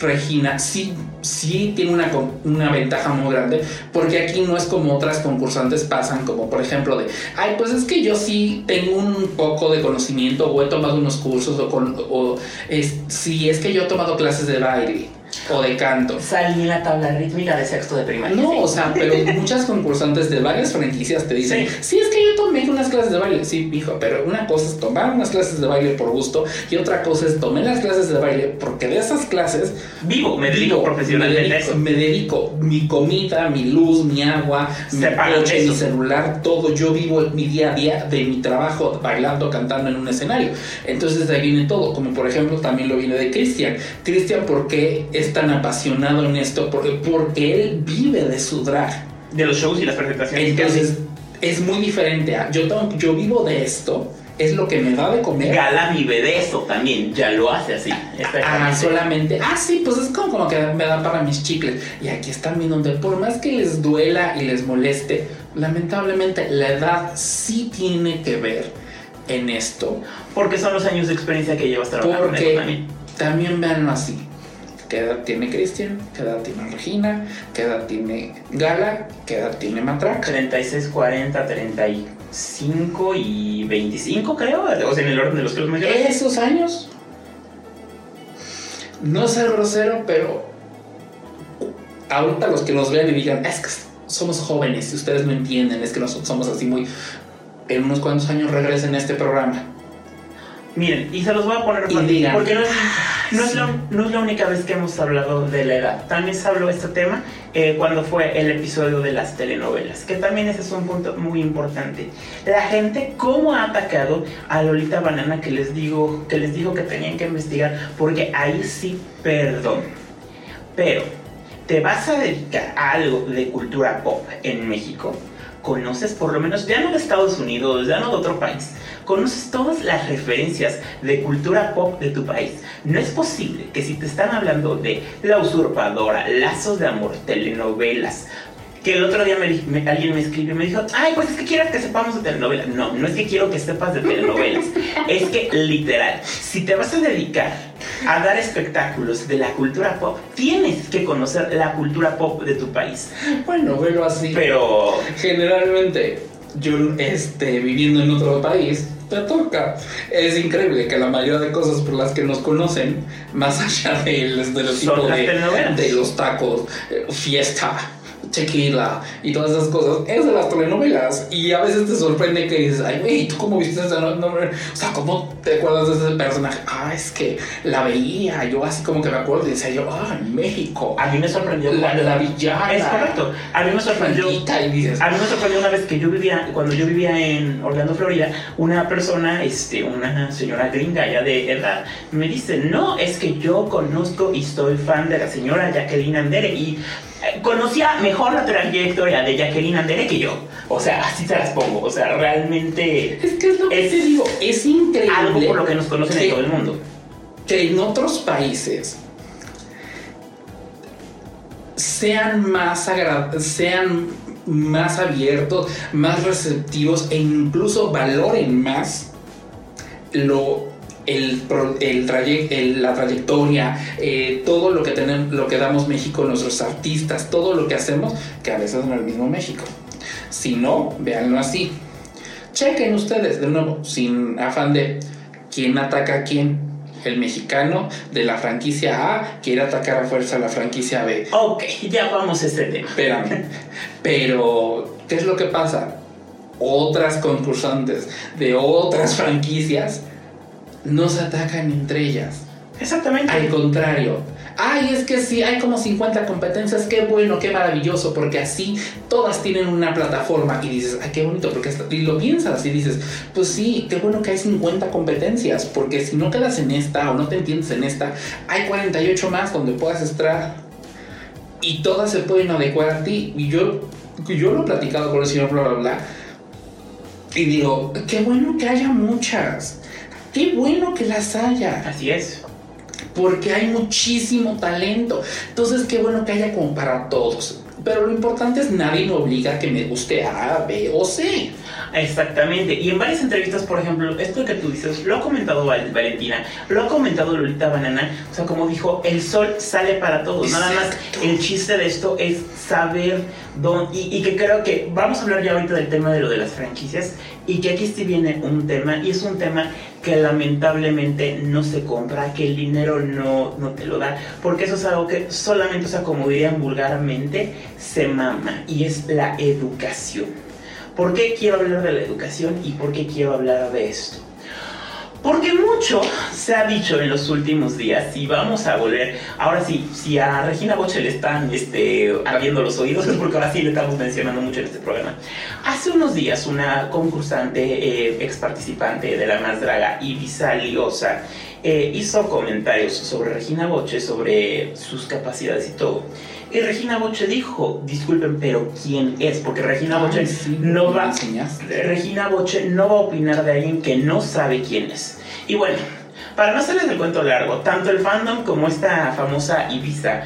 Regina sí, sí tiene una, una ventaja muy grande, porque aquí no es como otras concursantes pasan, como por ejemplo de, ay, pues es que yo sí tengo un poco de conocimiento o he tomado unos cursos o, con, o es, es que yo he tomado clases de baile o de canto. Salí en la tabla rítmica de sexto de primaria. No, sí. o sea, pero muchas concursantes de varias franquicias te dicen, sí. es que yo tomé unas clases de baile. Sí, hijo, pero una cosa es tomar unas clases de baile por gusto y otra cosa es tomé las clases de baile porque de esas clases Vivo, me dedico profesionalmente me a dedico, eso. me dedico mi comida, mi luz, mi agua, mi Se coche, mi celular, todo. Yo vivo mi día a día de mi trabajo bailando, cantando en un escenario. Entonces de ahí viene todo, como por ejemplo también lo viene de Cristian. Cristian, ¿por qué es tan apasionado en esto? Porque, porque él vive de su drag. De los shows y las presentaciones. Entonces es muy diferente. a- yo, yo vivo de esto, es lo que me da de comer. Gala vive de eso también, ya lo hace así. Ah, solamente. Ah, sí, pues es como, como que me da para mis chicles. Y aquí están bien donde, por más que les duela y les moleste, lamentablemente la edad sí tiene que ver en esto. Porque son los años de experiencia que llevas trabajando en eso Porque también. también veanlo así. ¿Qué edad tiene Cristian? ¿Qué edad tiene Regina? ¿Qué edad tiene Gala? ¿Qué edad tiene Matraca? 36, 40, 35 y 25 creo, o sea, en el orden de los que los mencionaste. Esos años. No ser grosero, pero ahorita los que nos vean y digan, es que somos jóvenes y ustedes no entienden, es que nosotros somos así muy... En unos cuantos años regresen a este programa. Miren, y se los voy a poner Y digan, porque no es, no, es sí. la, no es la única vez que hemos hablado de la edad. También se habló este tema eh, cuando fue el episodio de las telenovelas, que también ese es un punto muy importante. La gente cómo ha atacado a Lolita Banana que les digo que les dijo que tenían que investigar, porque ahí sí, perdón. Pero te vas a dedicar a algo de cultura pop en México, conoces por lo menos, ya no de Estados Unidos, ya no de otro país, conoces todas las referencias de cultura pop de tu país. No es posible que si te están hablando de La Usurpadora, Lazos de Amor, telenovelas, que el otro día me, di- me- alguien me escribió y me dijo, ay, pues es que quieres que sepamos de telenovelas. No, no es que quiero que sepas de telenovelas. es que literal, si te vas a dedicar a dar espectáculos de la cultura pop, tienes que conocer la cultura pop de tu país. Bueno, velo así. Pero Generalmente, yo este, viviendo en otro país, te toca. Es increíble que la mayoría de cosas por las que nos conocen, más allá del estereotipo de, de los tacos, eh, fiesta, tequila y todas esas cosas, es de las telenovelas. Y a veces te sorprende que dices, ay, güey, ¿tú cómo viste esa no- nombre? O sea, ¿cómo te acuerdas de ese personaje? Ah, es que la veía, yo así como que me acuerdo y decía yo, ah, en México. a mí me sorprendió La, cuando- la villana. Es correcto. A mí me sorprendió. Maldita, y dices, A mí me sorprendió una vez que yo vivía, cuando yo vivía en Orlando, Florida, una persona, este, una señora gringa ya de edad, me dice, no, es que yo conozco y soy fan de la señora Jacqueline Andere y eh, conocía mejor la trayectoria de Jacqueline Andere que yo. O sea, así se las pongo. O sea, realmente Es que es lo que Es te digo, es increíble. algo por lo que nos conocen en todo el mundo. que en otros países sean más sean más abiertos, más receptivos e incluso valoren más lo el, el traye- el- la trayectoria, eh, todo lo que tenemos, lo que damos México, nuestros artistas, todo lo que hacemos, que a veces no es el mismo México. Si no, véanlo así. Chequen ustedes, de nuevo, sin afán de quién ataca a quién. El mexicano de la franquicia A quiere atacar a fuerza a la franquicia B. Ok, ya vamos a ese tema. Espérame. Pero, ¿qué es lo que pasa? Otras concursantes de otras franquicias no se atacan entre ellas. Exactamente. Al contrario. Ay, es que sí, hay como 50 competencias, qué bueno, qué maravilloso, porque así todas tienen una plataforma y dices, ay, qué bonito, porque y lo piensas y dices, pues sí, qué bueno que hay 50 competencias, porque si no quedas en esta o no te entiendes en esta, hay 48 más donde puedas estar y todas se pueden adecuar a ti. Y yo, yo lo he platicado con el señor bla, bla, bla, y digo, qué bueno que haya muchas, qué bueno que las haya. Así es. Porque hay muchísimo talento. Entonces, qué bueno que haya como para todos. Pero lo importante es nadie me obliga a que me guste A, B o C. Exactamente. Y en varias entrevistas, por ejemplo, esto que tú dices, lo ha comentado Val- Valentina, lo ha comentado Lolita Banana. O sea, como dijo, el sol sale para todos. Nada más el chiste de esto es saber dónde. Y, y que creo que vamos a hablar ya ahorita del tema de lo de las franquicias. Y que aquí sí viene un tema, y es un tema que lamentablemente no se compra, que el dinero no, no te lo da, porque eso es algo que solamente, o sea, como dirían vulgarmente, se mama, y es la educación. ¿Por qué quiero hablar de la educación y por qué quiero hablar de esto? Porque mucho se ha dicho en los últimos días y vamos a volver. Ahora sí, si a Regina Boche le están este, ardiendo los oídos, es porque ahora sí le estamos mencionando mucho en este programa. Hace unos días, una concursante, eh, ex participante de la Más Draga, Ibiza Liosa, eh, hizo comentarios sobre Regina Boche, sobre sus capacidades y todo. Y Regina Boche dijo, disculpen, pero ¿quién es? Porque Regina Boche Ay, sí, no va... Regina Boche no va a opinar de alguien que no sabe quién es. Y bueno, para no hacerles el cuento largo, tanto el fandom como esta famosa Ibiza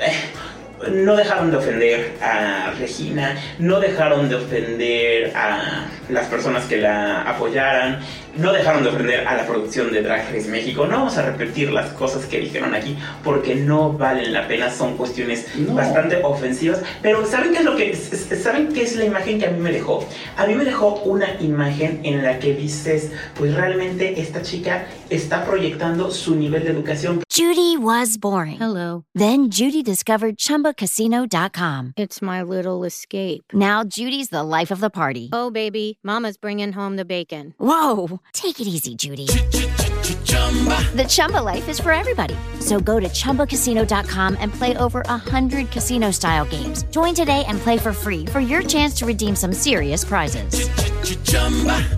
eh, no dejaron de ofender a Regina, no dejaron de ofender a las personas que la apoyaran, no dejaron de ofender a la producción de Drag Race México. No vamos a repetir las cosas que dijeron aquí porque no valen la pena, son cuestiones No. bastante ofensivas. Pero ¿saben qué es lo que saben qué es la imagen que a mí me dejó? A mí me dejó una imagen en la que dices, pues realmente esta chica está proyectando su nivel de educación. Judy was boring. Hello. Then Judy discovered ChumbaCasino.com. It's my little escape. Now Judy's the life of the party. Oh, baby, Mama's bringing home the bacon. Whoa, take it easy, Judy. The Chumba life is for everybody. So go to ChumbaCasino.com and play over 100 casino style games. Join today and play for free for your chance to redeem some serious prizes.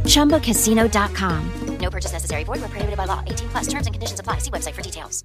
ChumbaCasino.com. No purchase necessary. Void where prohibited by law. 18 plus terms and conditions apply. See website for details.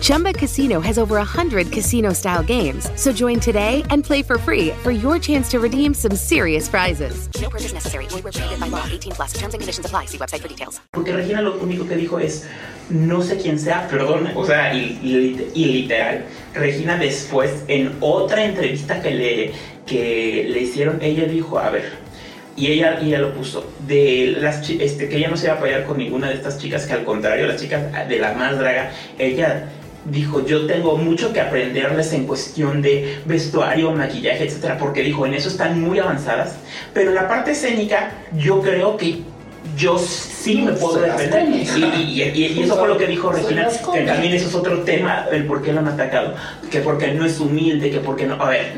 Chumba Casino has over 100 casino style games. So join today and play for free for your chance to redeem some serious prizes. No purchase necessary. Void where prohibited by law. 18 plus terms and conditions apply. See website for details. Porque Regina lo único que dijo es, no sé quién sea, perdón, o sea, y, y- y literal, Regina después, en otra entrevista que le, que le hicieron, ella dijo, a ver, y ella, ella lo puso, de las este, que ella no se iba a apoyar con ninguna de estas chicas, que al contrario, las chicas de la más draga, ella dijo, yo tengo mucho que aprenderles en cuestión de vestuario, maquillaje, etcétera, porque dijo, en eso están muy avanzadas, pero en la parte escénica, yo creo que yo sí me puedo defender. Y, y- y- y eso fue lo que dijo Regina, que también eso es otro tema, el por qué lo han atacado, que porque no es humilde, que porque no... A ver,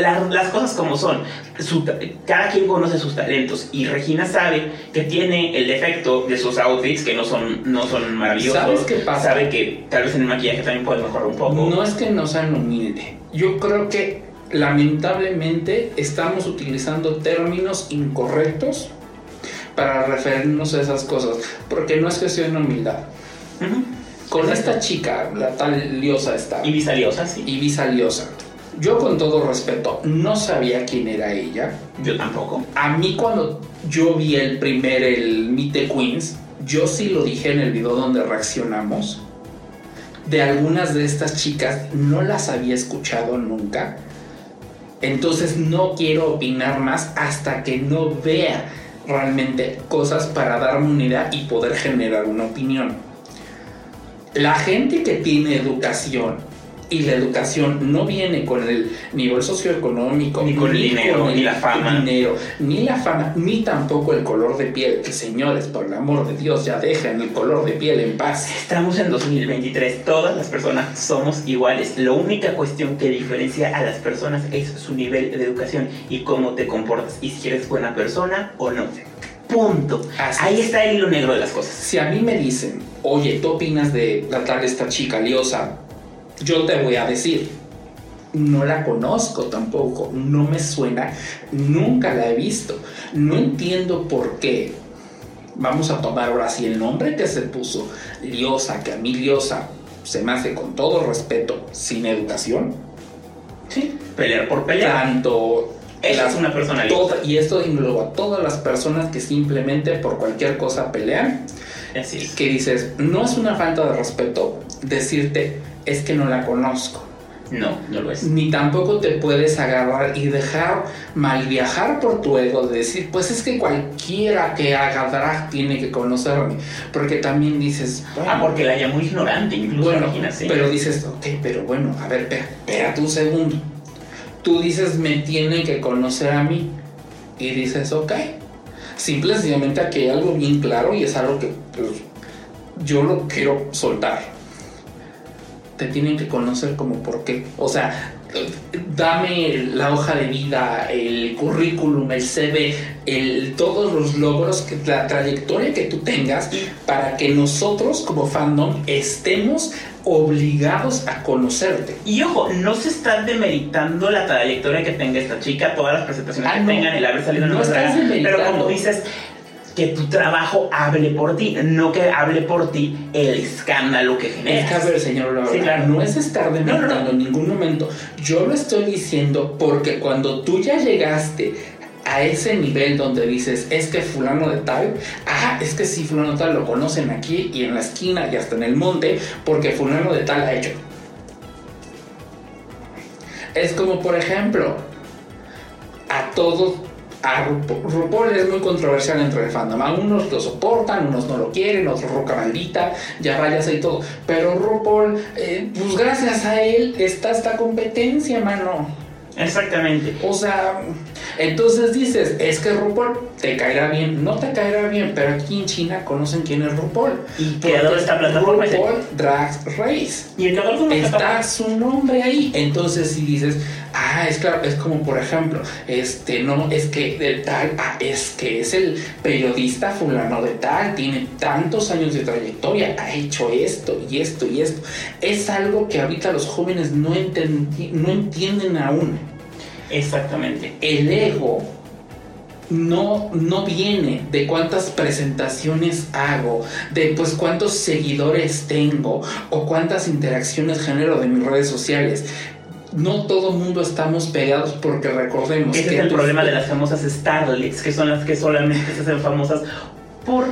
la- las cosas como son, Su cada quien conoce sus talentos y Regina sabe que tiene el defecto de sus outfits, que no son, no son maravillosos. ¿Sabes qué pasa? Sabe que tal vez en el maquillaje también puede mejorar un poco. No es que no sean humildes. Yo creo que lamentablemente estamos utilizando términos incorrectos para referirnos a esas cosas. Porque no es cuestión de humildad. Con Exacto. esta chica, la tal Liosa está. Y visaliosa, sí. Ibiza Liosa. Yo con todo respeto no sabía quién era ella. Yo tampoco. A mí cuando yo vi el primer, el Meet the Queens, yo sí lo dije en el video donde reaccionamos. De algunas de estas chicas no las había escuchado nunca. Entonces no quiero opinar más hasta que no vea realmente cosas para darme una idea y poder generar una opinión. La gente que tiene educación y la educación no viene con el nivel socioeconómico, Ni con el dinero, ni la fama. dinero, ni la fama, ni tampoco el color de piel. Que señores, por el amor de Dios, ya dejen el color de piel en paz. Estamos en 2023, todas las personas somos iguales. La única cuestión que diferencia a las personas es su nivel de educación y cómo te comportas y si eres buena persona o no. Punto. Así Ahí es. está el hilo negro de las cosas. Si a mí me dicen, oye, ¿tú opinas de la tal esta chica liosa? Yo te voy a decir, no la conozco tampoco, no me suena, nunca la he visto, no entiendo por qué. Vamos a tomar ahora sí el nombre que se puso, liosa, que a mí liosa se me hace con todo respeto, sin educación. Sí. Pelear por pelear. Tanto Ella es una persona toda- y esto engloba a todas las personas que simplemente por cualquier cosa pelean Así es. que dices, no es una falta de respeto decirte, es que no la conozco. No, no lo es. Ni tampoco te puedes agarrar y dejar mal viajar por tu ego de decir, pues es que cualquiera que haga drag tiene que conocerme. Porque también dices, Ah, porque la llamó ignorante, incluso, bueno, imagínate. pero dices, ok, pero bueno, a ver, espera, espérate un segundo. Tú dices, me tiene que conocer a mí. Y dices, ok. Simple y sencillamente aquí hay algo bien claro y es algo que pues, yo lo quiero soltar. Te tienen que conocer como por qué. O sea, dame la hoja de vida, el currículum, el CV, el, todos los logros, que, la trayectoria que tú tengas para que nosotros como fandom estemos obligados a conocerte. Y ojo, no se está demeritando la trayectoria que tenga esta chica, todas las presentaciones Ah, que no. tengan, el haber salido en No saga, Pero como dices, que tu trabajo hable por ti, no que hable por ti el escándalo que Es generas. que, a ver, señor Laura, Sí, claro. no es estar demeritando No, no, no. en ningún momento. Yo lo estoy diciendo porque cuando tú ya llegaste a ese nivel donde dices, es que fulano de tal, ah, es que sí, fulano de tal lo conocen aquí y en la esquina y hasta en el monte, porque fulano de tal ha hecho. Es como, por ejemplo, a todos, a RuPaul, RuPaul es muy controversial entre el fandom. A unos lo soportan, unos no lo quieren, otros roca maldita, ya váyase y todo. Pero RuPaul, eh, pues gracias a él está esta competencia, mano. Exactamente. O sea, entonces dices, es que RuPaul te caerá bien, no te caerá bien, pero aquí en China conocen quién es RuPaul. Y creador de esta plataforma. RuPaul Drag Race. Y el creador de Está su nombre ahí. Entonces, si dices, ah, es claro, es como por ejemplo, este, no, es que de tal, ah, es que es el periodista fulano de tal, tiene tantos años de trayectoria, ha hecho esto y esto y esto. Es algo que ahorita los jóvenes no, enten- no entienden aún. Exactamente. El ego no, no viene de cuántas presentaciones hago, de pues cuántos seguidores tengo o cuántas interacciones genero de mis redes sociales. No todo mundo estamos pegados porque recordemos Ese que es el problema de las famosas starlets, que son las que solamente se hacen famosas por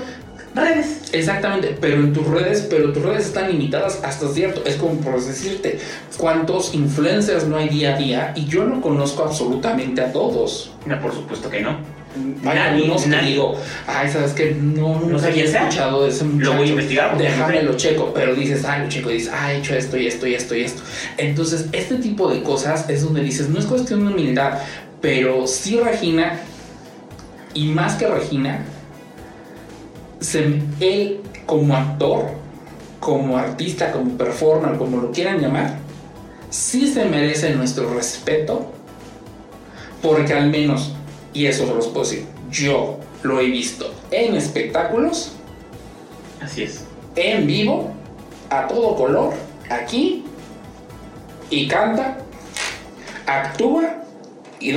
redes. Exactamente, pero en tus redes, pero tus redes están limitadas hasta cierto. Es como por decirte, cuántos influencers no hay día a día y yo no conozco absolutamente a todos. No, por supuesto que no. Hay Nadie, algunos que nadie. digo, ay, sabes que no, No quién sea. escuchado de ese muchacho. Lo voy a investigar, no Déjame lo checo, pero dices, ay, lo checo, y dices, ah, he hecho esto y esto y esto y esto. Entonces, este tipo de cosas es donde dices, no es cuestión de humildad, pero sí Regina, y más que Regina, se- él como actor, como artista, como performer, como lo quieran llamar, sí se merece nuestro respeto, porque al menos, y eso se los puedo decir, yo lo he visto en espectáculos, Así es. en vivo, a todo color, aquí, y canta, actúa y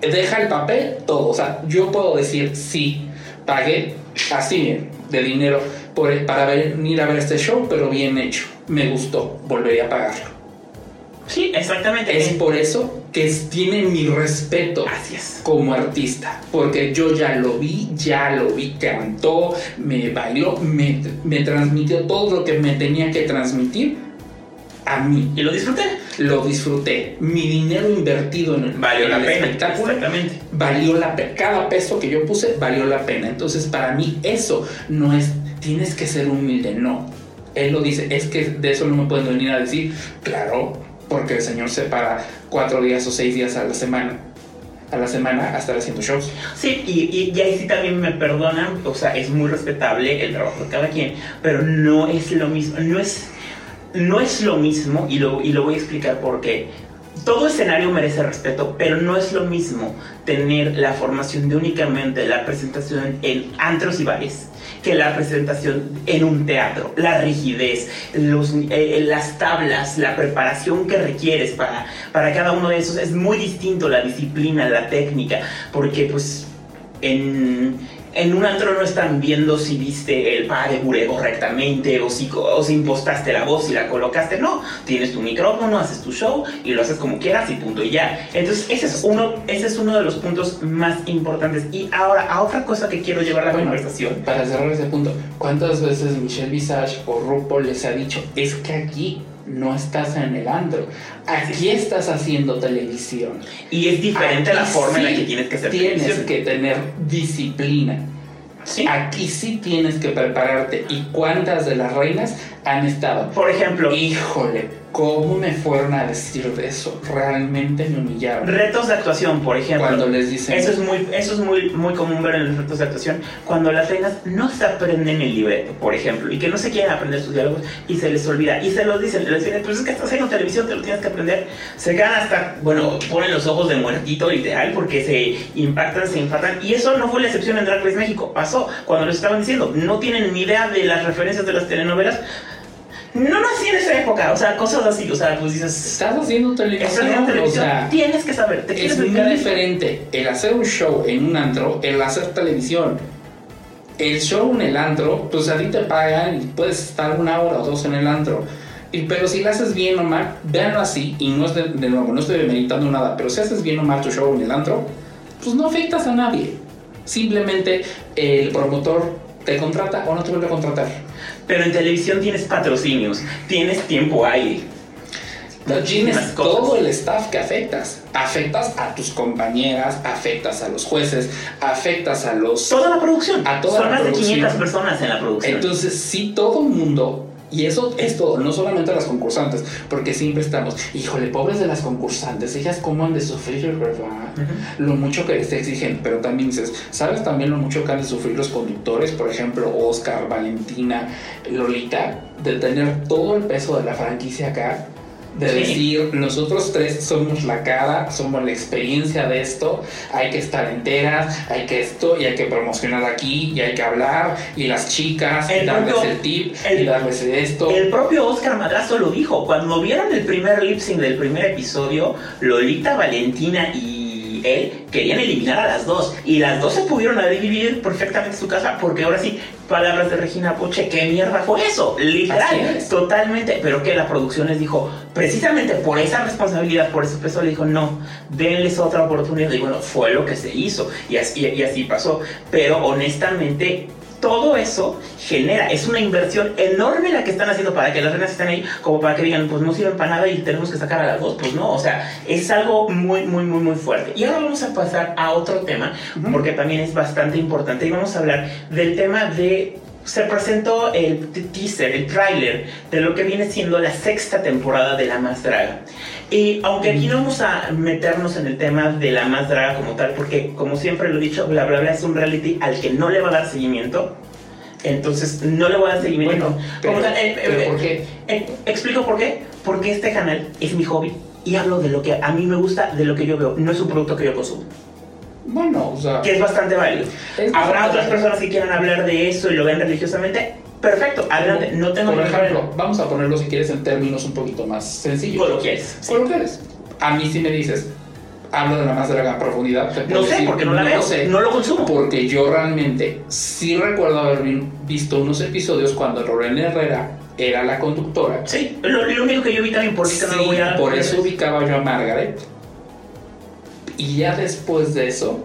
deja el papel todo. O sea, yo puedo decir, sí, pagué así de dinero por, para venir a ver este show, pero bien hecho. Me gustó, volvería a pagarlo. Sí, exactamente. Es por eso que tiene mi respeto es. como artista, porque yo ya lo vi, ya lo vi, cantó, me bailó, me, me transmitió todo lo que me tenía que transmitir a mí. Y lo disfruté. Lo disfruté. Mi dinero invertido en el, Valió en la pena. espectáculo Exactamente. valió la pena. Cada peso que yo puse valió la pena. Entonces, para mí, eso no es tienes que ser humilde. No. Él lo dice, es que de eso no me pueden venir a decir, claro, porque el señor se para cuatro días o seis días a la semana a la semana a estar haciendo shows. Sí, y, y, y ahí sí también me perdonan, o sea, es muy respetable el trabajo de cada quien, pero no es lo mismo, no es, no es lo mismo, y lo, y lo voy a explicar por qué. Todo escenario merece respeto, pero no es lo mismo tener la formación de únicamente la presentación en antros y bares que la presentación en un teatro. La rigidez, los, eh, las tablas, la preparación que requieres para, para cada uno de esos es muy distinto, la disciplina, la técnica, porque pues en, en un antro no están viendo si viste el pa de buré correctamente o si, o impostaste la voz y la colocaste. No, tienes tu micrófono, haces tu show y lo haces como quieras y punto y ya. Entonces ese es uno, ese es uno de los puntos más importantes. Y ahora, a otra cosa que quiero llevar la conversación. Para cerrar ese punto, ¿cuántas veces Michelle Visage o RuPaul les ha dicho, es que aquí no estás en el andro, aquí estás haciendo televisión? Y es diferente la forma en la que tienes que hacer Tienes televisión. que tener disciplina. Sí. Aquí sí tienes que prepararte. ¿Y cuántas de las reinas han estado? Por ejemplo, Híjole, ¿cómo me fueron a decir de eso? Realmente me humillaron. retos de actuación, por ejemplo. Cuando les dicen... Eso es muy, eso es muy, muy común ver en los retos de actuación. Cuando las reinas no se aprenden el libreto, por ejemplo, y que no se quieren aprender sus diálogos y se les olvida. Y se los dicen, les dicen, pues es que estás haciendo televisión, te lo tienes que aprender. Se quedan hasta, bueno, ponen los ojos de muertito literal porque se impactan, se infartan. Y eso no fue la excepción en Drag Race México. Pasó cuando les estaban diciendo, no tienen ni idea de las referencias de las telenovelas. No nací en esa época, o sea, cosas así, o sea, pues dices, Estás haciendo estás televisión, o televisión, sea... tienes que saber, te Es muy diferente el hacer un show en un antro, el hacer televisión. El show en el antro, pues a ti te pagan y puedes estar una hora o dos en el antro. Y, pero si lo haces bien o mal, véanlo así, y no es de, de nuevo, no estoy demeritando nada, pero si haces bien o mal tu show en el antro, pues no afectas a nadie. Simplemente el promotor te contrata o no te vuelve a contratar. Pero en televisión tienes patrocinios, tienes tiempo ahí. No tienes todo el staff que afectas. Afectas a tus compañeras, afectas a los jueces, afectas a los... Toda la producción. A toda Son la más de producción. 500 personas en la producción. Entonces, sí, todo el mundo, y eso es todo, no solamente las concursantes, porque siempre estamos, híjole, pobres de las concursantes, ellas cómo han de sufrir, ¿verdad? Lo mucho que les exigen, pero también dices, ¿sabes también lo mucho que han de sufrir los conductores? Por ejemplo, Oscar, Valentina, Lolita, de tener todo el peso de la franquicia acá. De Sí. decir, nosotros tres somos la cara, somos la experiencia de esto, hay que estar enteras, hay que esto, y hay que promocionar aquí, y hay que hablar, y las chicas, y El darles propio- el tip, el- y darles esto. El propio Oscar Madrazo lo dijo. Cuando vieron el primer lip sync del primer episodio, Lolita, Valentina y él querían eliminar a las dos. Y las dos se pudieron dividir perfectamente su casa. Porque ahora sí, palabras de Regina Poche, ¿qué mierda fue eso? Literal, totalmente. Pero que la producción les dijo, precisamente por esa responsabilidad, por ese peso, le dijo, no, denles otra oportunidad. Y bueno, fue lo que se hizo. Y así, y así pasó. Pero honestamente, todo eso genera, es una inversión enorme la que están haciendo para que las reinas estén ahí, como para que digan, pues no sirven para nada y tenemos que sacar a las dos, pues no, o sea, es algo muy, muy, muy, muy fuerte. Y ahora vamos a pasar a otro tema, porque también es bastante importante, y vamos a hablar del tema de... Se presentó el teaser, el tráiler de lo que viene siendo la sexta temporada de La Más Draga. Y aunque aquí no vamos a meternos en el tema de La Más Draga como tal, porque como siempre lo he dicho, Bla Bla Bla es un reality al que no le va a dar seguimiento. Entonces no le voy a dar seguimiento. Bueno, Como tal, eh, pero eh, ¿por qué? eh, explico por qué. Porque este canal es mi hobby y hablo de lo que a mí me gusta, de lo que yo veo. No es un producto que yo consumo. Bueno, o sea, Que es bastante válido. Es Habrá otras personas que quieran hablar de eso y lo ven religiosamente. Perfecto, adelante. No tengo por ejemplo, problema. vamos a ponerlo si quieres en términos un poquito más sencillos. Coloquiales, sí. Coloquiales. A mí si me dices, hablo de la más draga a profundidad. No sé, decir, porque no la veo, sé, no lo consumo. Porque yo realmente sí recuerdo haber vi- visto unos episodios cuando Lorena Herrera era la conductora. Sí, lo, lo único que yo vi también, por eso no lo Sí, voy a por eso ubicaba yo a Margaret. Y ya después de eso,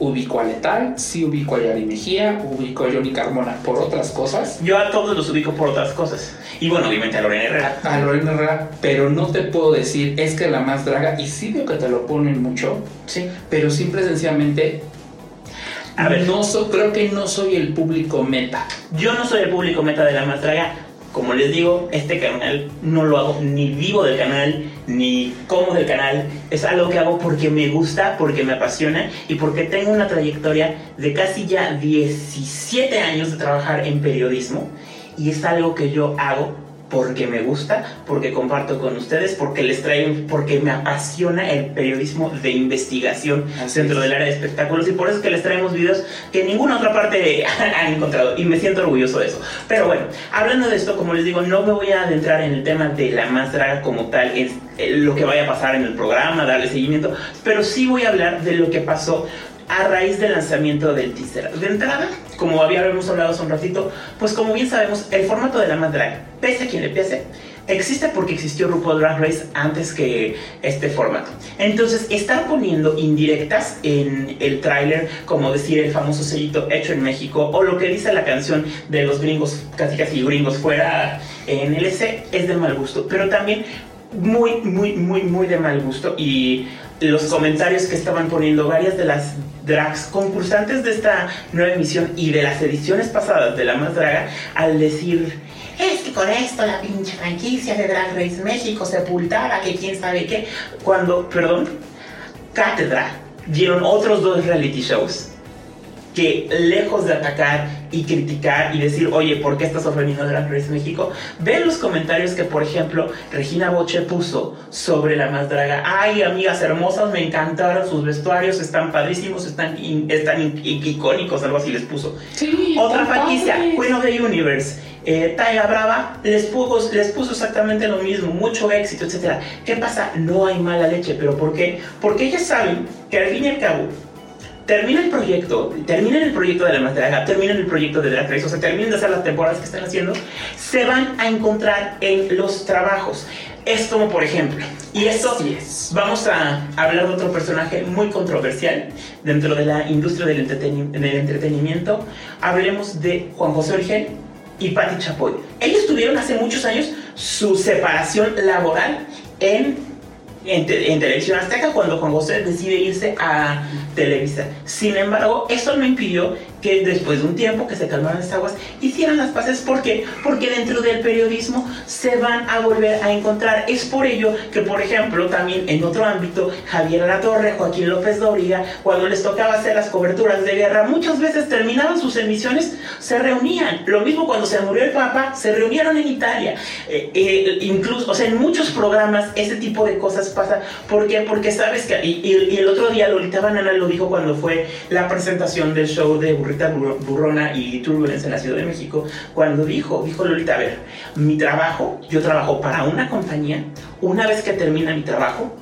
ubico a Letal, sí ubico a Yari Mejía, ubico a Johnny Carmona por otras cosas. Yo a todos los ubico por otras cosas. Y bueno, obviamente a Lorena Herrera. A Lorena Herrera, pero no te puedo decir, es que la más draga, y sí veo que te lo ponen mucho, Sí. pero simple y sencillamente, A ver. no so- creo que no soy el público meta. Yo no soy el público meta de la más draga, Como les digo, este canal no lo hago ni vivo del canal, ni como del canal. Es algo que hago porque me gusta, porque me apasiona y porque tengo una trayectoria de casi ya 17 años de trabajar en periodismo. Y es algo que yo hago porque me gusta, porque comparto con ustedes, porque les traigo, porque me apasiona el periodismo de investigación dentro del área de espectáculos. Y por eso es que les traemos videos que ninguna otra parte han encontrado. Y me siento orgulloso de eso. Pero bueno, hablando de esto, como les digo, no me voy a adentrar en el tema de la más draga como tal, en lo que vaya a pasar en el programa, darle seguimiento, pero sí voy a hablar de lo que pasó a raíz del lanzamiento del teaser. De entrada, como habíamos hablado hace un ratito, pues como bien sabemos, el formato de la Mad Drag, pese a quien le pese, existe porque existió RuPaul Drag Race antes que este formato. Entonces, estar poniendo indirectas en el tráiler, como decir el famoso sellito hecho en México, o lo que dice la canción de los gringos, casi casi gringos fuera en LC, es de mal gusto. Pero también muy, muy, muy, muy de mal gusto. Y los comentarios que estaban poniendo varias de las drags concursantes de esta nueva emisión y de las ediciones pasadas de La Más Draga al decir es que con esto la pinche franquicia de Drag Race México sepultara que quién sabe qué cuando, perdón, Cátedra dieron otros dos reality shows que lejos de atacar y criticar y decir, oye, ¿por qué estás ofendiendo a Drag Race México? Ven los comentarios que, por ejemplo, Regina Boche puso sobre la más draga. Ay, amigas hermosas, me encantaron sus vestuarios, están padrísimos, están, están icónicos, algo así les puso. Otra franquicia, Queen of the Universe. Eh, Taiga Brava les puso, les puso exactamente lo mismo, mucho éxito, etc. ¿Qué pasa? No hay mala leche, pero ¿por qué? Porque ellas saben que al fin y al cabo termina el proyecto, terminan el proyecto de la draga, terminan el proyecto de Drag Race, o sea, terminan de hacer las temporadas que están haciendo, se van a encontrar en los trabajos. Es como, por ejemplo, y esto es. vamos a hablar de otro personaje muy controversial dentro de la industria del, del entretenimiento. Hablemos de Juan José Origel y Patti Chapoy. Ellos tuvieron hace muchos años su separación laboral en en, Televisión Azteca cuando Juan José decide irse a Televisa. Sin embargo, eso no impidió que después de un tiempo que se calmaran las aguas, hicieran las paces. ¿Por qué? Porque dentro del periodismo se van a volver a encontrar. Es por ello que, por ejemplo, también en otro ámbito, Javier Torre, Joaquín López Dóriga, cuando les tocaba hacer las coberturas de guerra, muchas veces terminaban sus emisiones, se reunían. Lo mismo cuando se murió el Papa, se reunieron en Italia. Eh, eh, incluso, o sea, en muchos programas ese tipo de cosas pasa. ¿Por qué? Porque sabes que, y, el otro día Lolita Banana lo dijo cuando fue la presentación del show de Rita Burrona y Turbulence en la Ciudad de México, cuando dijo, dijo Lolita, a ver, mi trabajo, yo trabajo para una compañía, una vez que termina mi trabajo,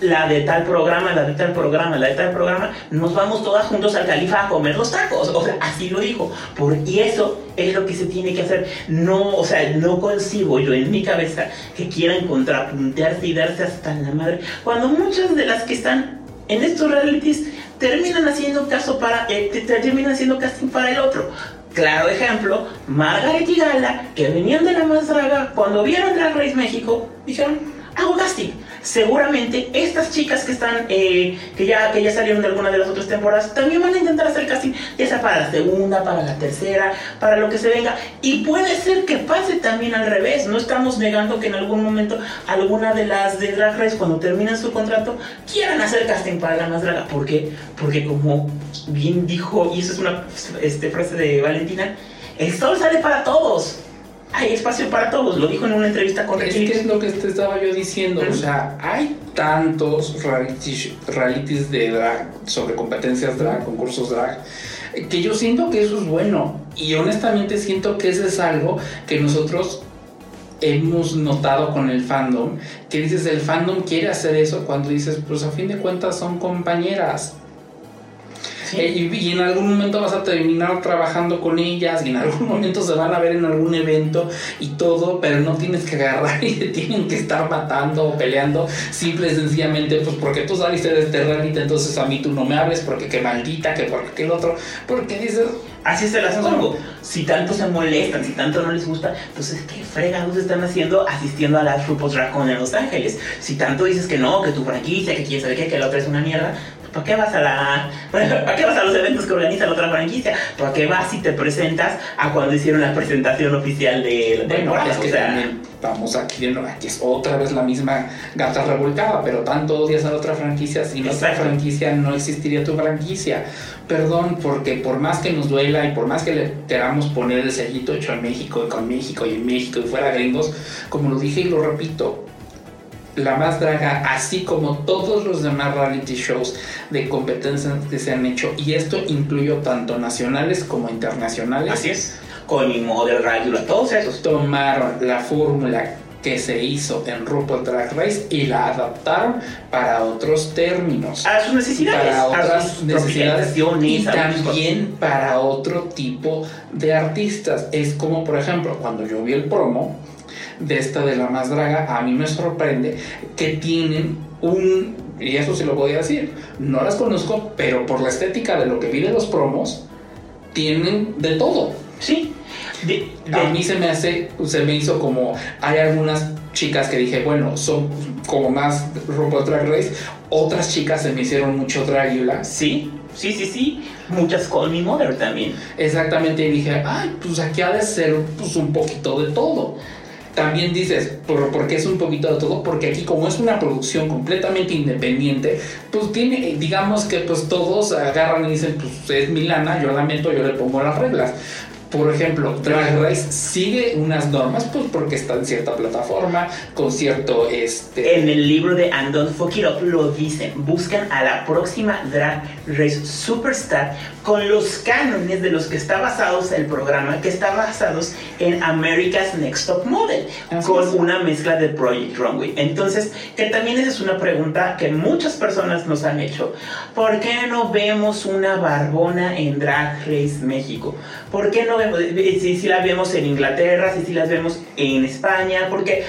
la de tal programa, la de tal programa, la de tal programa, nos vamos todas juntos al califa a comer los tacos. O sea, así lo dijo. Por, y eso es lo que se tiene que hacer. No, o sea, no concibo yo en mi cabeza que quieran contrapuntearse y darse hasta la madre. Cuando muchas de las que están en estos realities terminan haciendo caso para, eh, terminan haciendo casting para el otro. Claro ejemplo, Margaret y Gala, que venían de la más cuando vieron Drag Race México, dijeron, hago casting seguramente estas chicas que están, eh, que, ya, que ya salieron de alguna de las otras temporadas, también van a intentar hacer casting, ya sea para la segunda, para la tercera, para lo que se venga. Y puede ser que pase también al revés. No estamos negando que en algún momento alguna de las de Drag Race, cuando terminen su contrato, quieran hacer casting para la más draga. ¿Por qué? Porque como bien dijo, y eso es una este, frase de Valentina, el sol sale para todos hay espacio para todos, lo dijo en una entrevista con Es que es lo que te estaba yo diciendo, o sea, hay tantos realities de drag, sobre competencias drag, concursos drag, que yo siento que eso es bueno. Y honestamente siento que eso es algo que nosotros hemos notado con el fandom, que dices, el fandom quiere hacer eso cuando dices, pues a fin de cuentas son compañeras eh, y, en algún momento vas a terminar trabajando con ellas y en algún momento se van a ver en algún evento y todo, pero no tienes que agarrar y te tienen que estar matando o peleando simple y sencillamente pues porque tú saliste de este reality, entonces a mí tú no me hables porque qué maldita, que porque el otro, porque dices... Así es el asunto. Si tanto se molestan, si tanto no les gusta, entonces ¿qué fregados están haciendo asistiendo a las RuPaul's Drag en Los Ángeles? Si tanto dices que no, que tu franquicia, que quién sabe qué, que la otra es una mierda, ¿para qué vas a la ¿para qué vas a los eventos que organiza la otra franquicia? ¿Para qué vas y te presentas a cuando hicieron la presentación oficial de la Bueno, temporada? es que O sea, también vamos aquí, de nuevo, aquí es otra vez la misma gata revolcada, pero tanto odias a la otra franquicia, sin otra franquicia no existiría tu franquicia. Perdón, porque por más que nos duela y por más que le queramos poner el sellito hecho en México y con México y en México y fuera gringos, como lo dije y lo repito, la más draga, así como todos los demás reality shows de competencias que se han hecho, y esto incluyó tanto nacionales como internacionales. así es. Con mi model Rágula, todos esos. Tomaron la fórmula que se hizo en RuPaul Drag Race y la adaptaron para otros términos. A sus necesidades, para a otras sus necesidades y también para otro tipo de artistas. Es como, por ejemplo, cuando yo vi el promo de esta de la más draga, a mí me sorprende que tienen un, y eso sí lo voy a decir, no las conozco, pero por la estética de lo que vi de los promos, tienen de todo. Sí. De- de- A mí se me hace, se me hizo como, hay algunas chicas que dije, bueno, son como más RuPaul Drag Race, otras chicas se me hicieron mucho Dragula. Sí, sí, sí, sí. Muchas Call Me Mother también. Exactamente, y dije, ay, pues aquí ha de ser pues, un poquito de todo. También dices, ¿por, por qué es un poquito de todo? Porque aquí como es una producción completamente independiente, pues tiene, digamos que pues todos agarran y dicen, pues es mi lana, yo la meto, yo le pongo las reglas. Por ejemplo, Drag Race sigue unas normas, pues porque está en cierta plataforma, con cierto, este... En el libro de And Don't Fuck It Up lo dicen. Buscan a la próxima Drag Race Superstar con los cánones de los que está basados el programa, que está basados en America's Next Top Model, Así con es. una mezcla de Project Runway. Entonces, que también esa es una pregunta que muchas personas nos han hecho. ¿Por qué no vemos una barbona en Drag Race México? ¿Por qué no vemos, si, si la vemos en Inglaterra, si, las vemos en España? Porque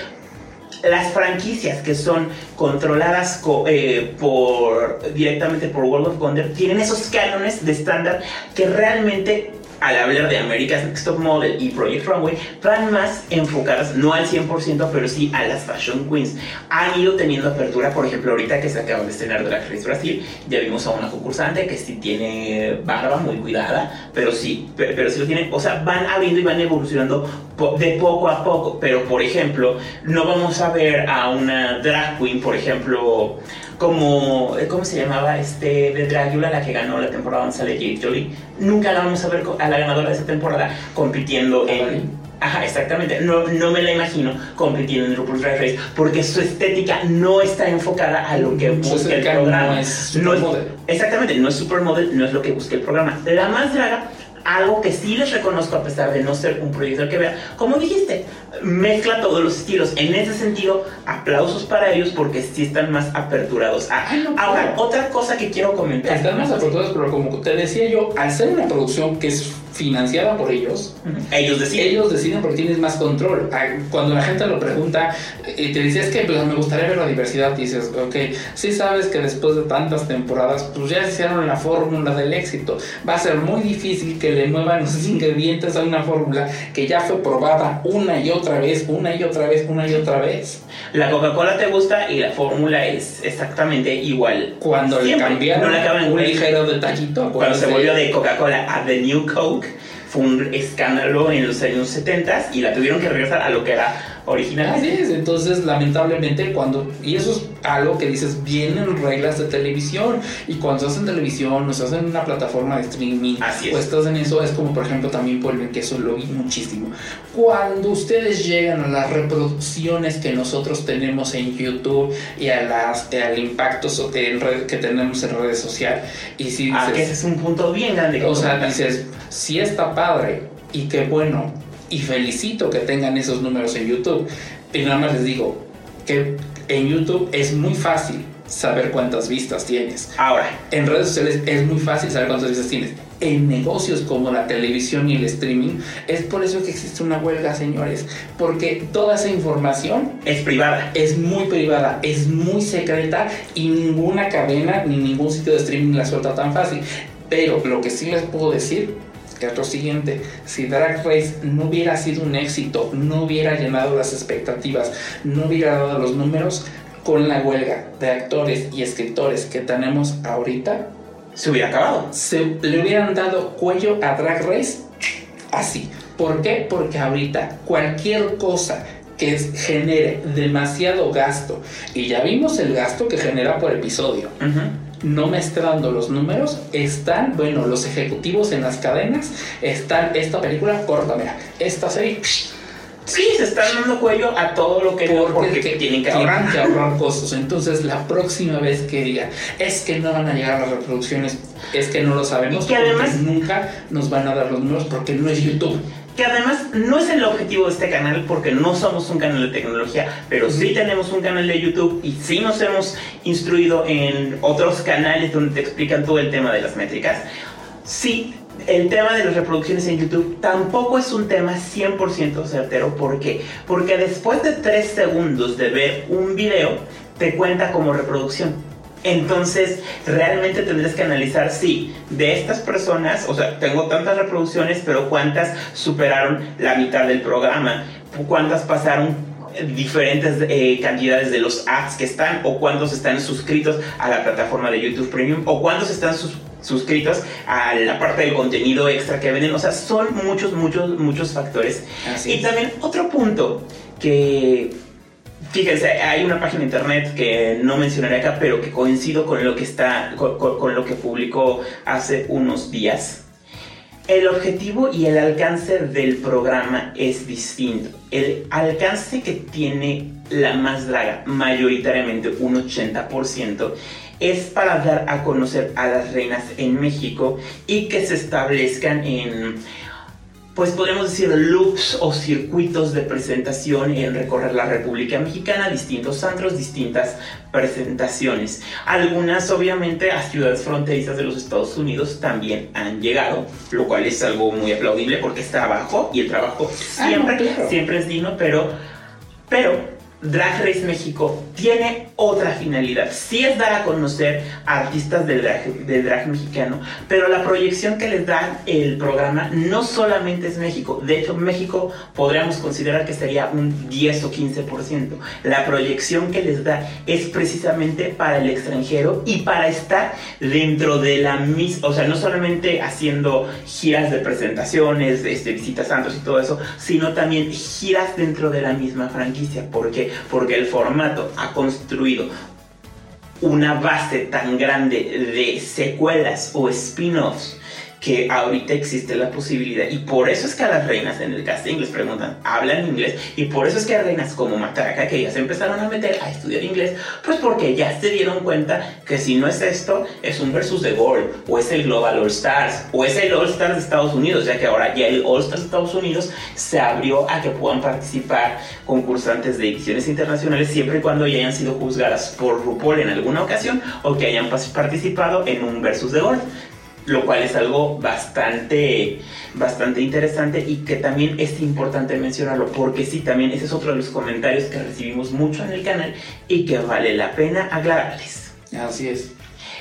las franquicias que son controladas co- eh, por directamente por World of Wonder tienen esos cánones de estándar que realmente al hablar de America's Next Top Model y Project Runway van más enfocadas no al 100% pero sí a las fashion queens. Han ido teniendo apertura por ejemplo ahorita que se acaba de estrenar Drag Race Brasil ya vimos a una concursante que sí tiene barba muy cuidada pero sí pe- pero, sí lo tiene o sea van abriendo y van evolucionando de poco a poco pero por ejemplo no vamos a ver a una drag queen por ejemplo como cómo se llamaba este de Dragula la que ganó la temporada donde sale Jade Jolie nunca la vamos a ver a la ganadora de esa temporada compitiendo en Ajá, exactamente. No, no me la imagino compitiendo en RuPaul's Drag Race porque su estética no está enfocada a lo que busca el estética no programa. es No supermodel. exactamente, no es supermodel, no es lo que busca el programa. La más draga, algo que sí les reconozco a pesar de no ser un proyecto que vea, como dijiste, mezcla todos los estilos. En ese sentido, aplausos para ellos porque sí están más aperturados. a- Ay, no, Ahora, claro. otra cosa que quiero comentar. Están más aperturados, pero como te decía yo, al ser una producción que es financiada por ellos. Ellos deciden. ellos deciden porque tienes más control. Ah, Cuando la gente lo pregunta y te dice, es que pues, me gustaría ver la diversidad, dices, ok, sí sabes que después de tantas temporadas, pues ya hicieron la fórmula del éxito. Va a ser muy difícil que le muevan los ingredientes a una fórmula que ya fue probada una y otra vez, una y otra vez, una y otra vez. La Coca-Cola te gusta y la fórmula es exactamente igual. Cuando le Siempre. cambiaron No le acaban un ligero detallito. Cuando se volvió de Coca-Cola a The New Coke, fue un escándalo en los años 70 y la tuvieron que regresar a lo que era original. Así es, entonces lamentablemente cuando, y eso es algo que dices, vienen reglas de televisión, y cuando estás en televisión, o estás en una plataforma de streaming, Así es. o estás en eso, es como por ejemplo también Polven, que eso lo vi muchísimo. Cuando ustedes llegan a las reproducciones que nosotros tenemos en YouTube y a las, al impacto que tenemos en redes sociales, y si Ah, que dices, ese es un punto bien grande. o sea, dices, sí está padre y qué bueno. Y felicito que tengan esos números en YouTube. Y nada más les digo que en YouTube es muy fácil saber cuántas vistas tienes. Ahora, En redes sociales es muy fácil saber cuántas vistas tienes. En negocios como la televisión y el streaming, es por eso que existe una huelga, señores. Porque toda esa información es privada. es muy privada, es muy secreta y ninguna cadena ni ningún sitio de streaming la suelta tan fácil. Pero lo que sí les puedo decir es lo siguiente, si Drag Race no hubiera sido un éxito, no hubiera llenado las expectativas, no hubiera dado los números, con la huelga de actores y escritores que tenemos ahorita, se hubiera acabado. Se le hubieran dado cuello a Drag Race así. ¿Por qué? Porque ahorita cualquier cosa que genere demasiado gasto, y ya vimos el gasto que genera por episodio, no mezclando los números, están, bueno, los ejecutivos en las cadenas, están, esta película corta, mira, esta serie... Sí, se están dando cuello a todo lo que porque, tienen que ahorrar. que ahorrar costos. Entonces, la próxima vez que digan, es que no van a llegar las reproducciones, es que no lo sabemos, y que además nunca nos van a dar los números porque no es YouTube que además no es el objetivo de este canal porque no somos un canal de tecnología, pero sí tenemos un canal de YouTube y sí nos hemos instruido en otros canales donde te explican todo el tema de las métricas. Sí, el tema de las reproducciones en YouTube tampoco es un tema 100% certero. ¿Por qué? Porque después de 3 segundos de ver un video, te cuenta como reproducción. Entonces, realmente tendrás que analizar si de estas personas, o sea, tengo tantas reproducciones, pero cuántas superaron la mitad del programa, cuántas pasaron diferentes eh, cantidades de los ads que están, o cuántos están suscritos a la plataforma de YouTube Premium, o cuántos están suscritos a la parte del contenido extra que venden. O sea, son muchos, muchos, muchos factores. y también otro punto que Fíjense, hay una página de internet que no mencionaré acá, pero que coincido con lo que está, con, lo que publicó hace unos días. El objetivo y el alcance del programa es distinto. El alcance que tiene la más draga, mayoritariamente un 80%, es para dar a conocer a las reinas en México y que se establezcan en pues podemos decir loops o circuitos de presentación en recorrer la República Mexicana, distintos antros, distintas presentaciones. Algunas obviamente a ciudades fronterizas de los Estados Unidos también han llegado, lo cual es algo muy aplaudible porque es trabajo y el trabajo ah, siempre, siempre es digno, pero, pero Drag Race México tiene otra finalidad. Sí es dar a conocer artistas del drag, del drag, mexicano, pero la proyección que les da el programa no solamente es México. De hecho, México podríamos considerar que sería un 10 o 15%. La proyección que les da es precisamente para el extranjero y para estar dentro de la misma, o sea, no solamente haciendo giras de presentaciones, este, visitas santos y todo eso, sino también giras dentro de la misma franquicia. Porque porque el formato ha construido una base tan grande de secuelas o spin-offs que ahorita existe la posibilidad y por eso es que a las reinas en el casting les preguntan, ¿hablan inglés? Y por eso es que a reinas como Matraca que ya se empezaron a meter a estudiar inglés, pues porque ya se dieron cuenta que si no es esto, es un versus de Gold, o es el Global All Stars, o es el All Stars de Estados Unidos, ya que ahora ya el All Stars de Estados Unidos se abrió a que puedan participar concursantes de ediciones internacionales siempre y cuando ya hayan sido juzgadas por RuPaul en alguna ocasión o que hayan participado en un versus de Gold lo cual es algo bastante, bastante interesante y que también es importante mencionarlo, porque sí, también ese es otro de los comentarios que recibimos mucho en el canal y que vale la pena aclararles. Así es.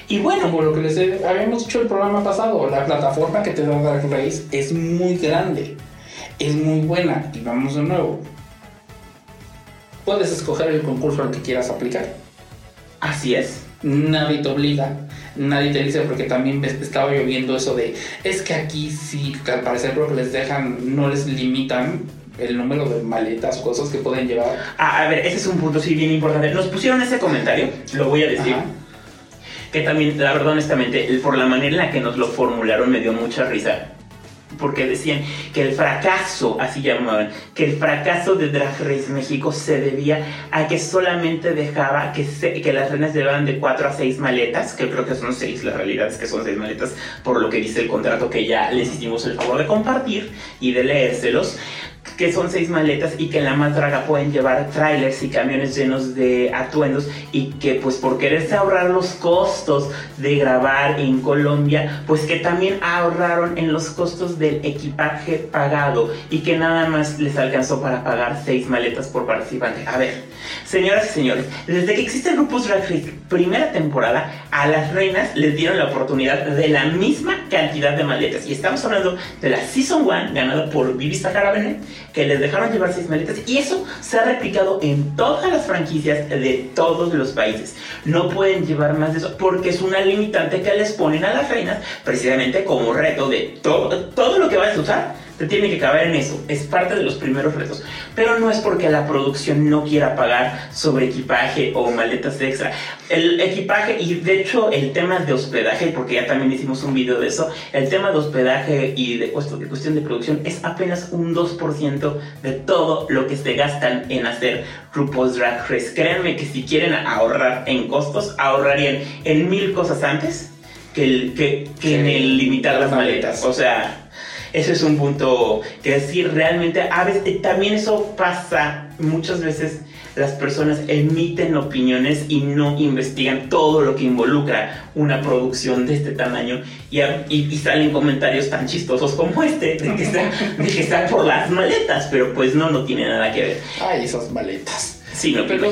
Y bueno, como lo que les habíamos dicho el programa pasado, la plataforma que te da Dark Race es muy grande, es muy buena y vamos de nuevo. Puedes escoger el concurso al que quieras aplicar. Así es. Nadie te obliga nadie te dice porque también estaba lloviendo eso de es que aquí sí al parecer creo que les dejan no les limitan el número de maletas cosas que pueden llevar. Ah, a ver ese es un punto sí bien importante. Nos pusieron ese comentario lo voy a decir que también la verdad honestamente por la manera en la que nos lo formularon me dio mucha risa porque decían que el fracaso, así llamaban, que el fracaso de Drag Race México se debía a que solamente dejaba que, que las reinas llevaban de 4 a 6 maletas, que creo que son 6, la realidad es que son 6 maletas, por lo que dice el contrato que ya les hicimos el favor de compartir y de leérselos, que son seis maletas y que en la más draga pueden llevar trailers y camiones llenos de atuendos y que pues por quererse ahorrar los costos de grabar en Colombia, pues que también ahorraron en los costos del equipaje pagado y que nada más les alcanzó para pagar seis maletas por participante. A ver, señoras y señores, desde que existe Grupos Drag Race primera temporada, a las reinas les dieron la oportunidad de la misma cantidad de maletas y estamos hablando de la Season 1 ganada por Vivi Sahara que les dejaron llevar seis maletas y eso se ha replicado en todas las franquicias de todos los países. No pueden llevar más de eso porque es una limitante que les ponen a las reinas precisamente como reto de todo, todo lo que vayas a usar te tiene que caber en eso. Es parte de los primeros retos. Pero no es porque la producción no quiera pagar sobre equipaje o maletas extra. El equipaje, y de hecho el tema de hospedaje, porque ya también hicimos un video de eso, el tema de hospedaje y de, de cuestión de producción es apenas un 2% de todo lo que se gastan en hacer RuPaul's Drag Race. Créanme que si quieren ahorrar en costos, ahorrarían en mil cosas antes que, el, que, que en el limitar las maletas. O sea, eso es un punto que decir realmente a veces también eso pasa muchas veces las personas emiten opiniones y no investigan todo lo que involucra una producción de este tamaño y, y, salen comentarios tan chistosos como este, de que, están, por las maletas, pero pues no, no tiene nada que ver. Ay, esas maletas. Sí, no, pero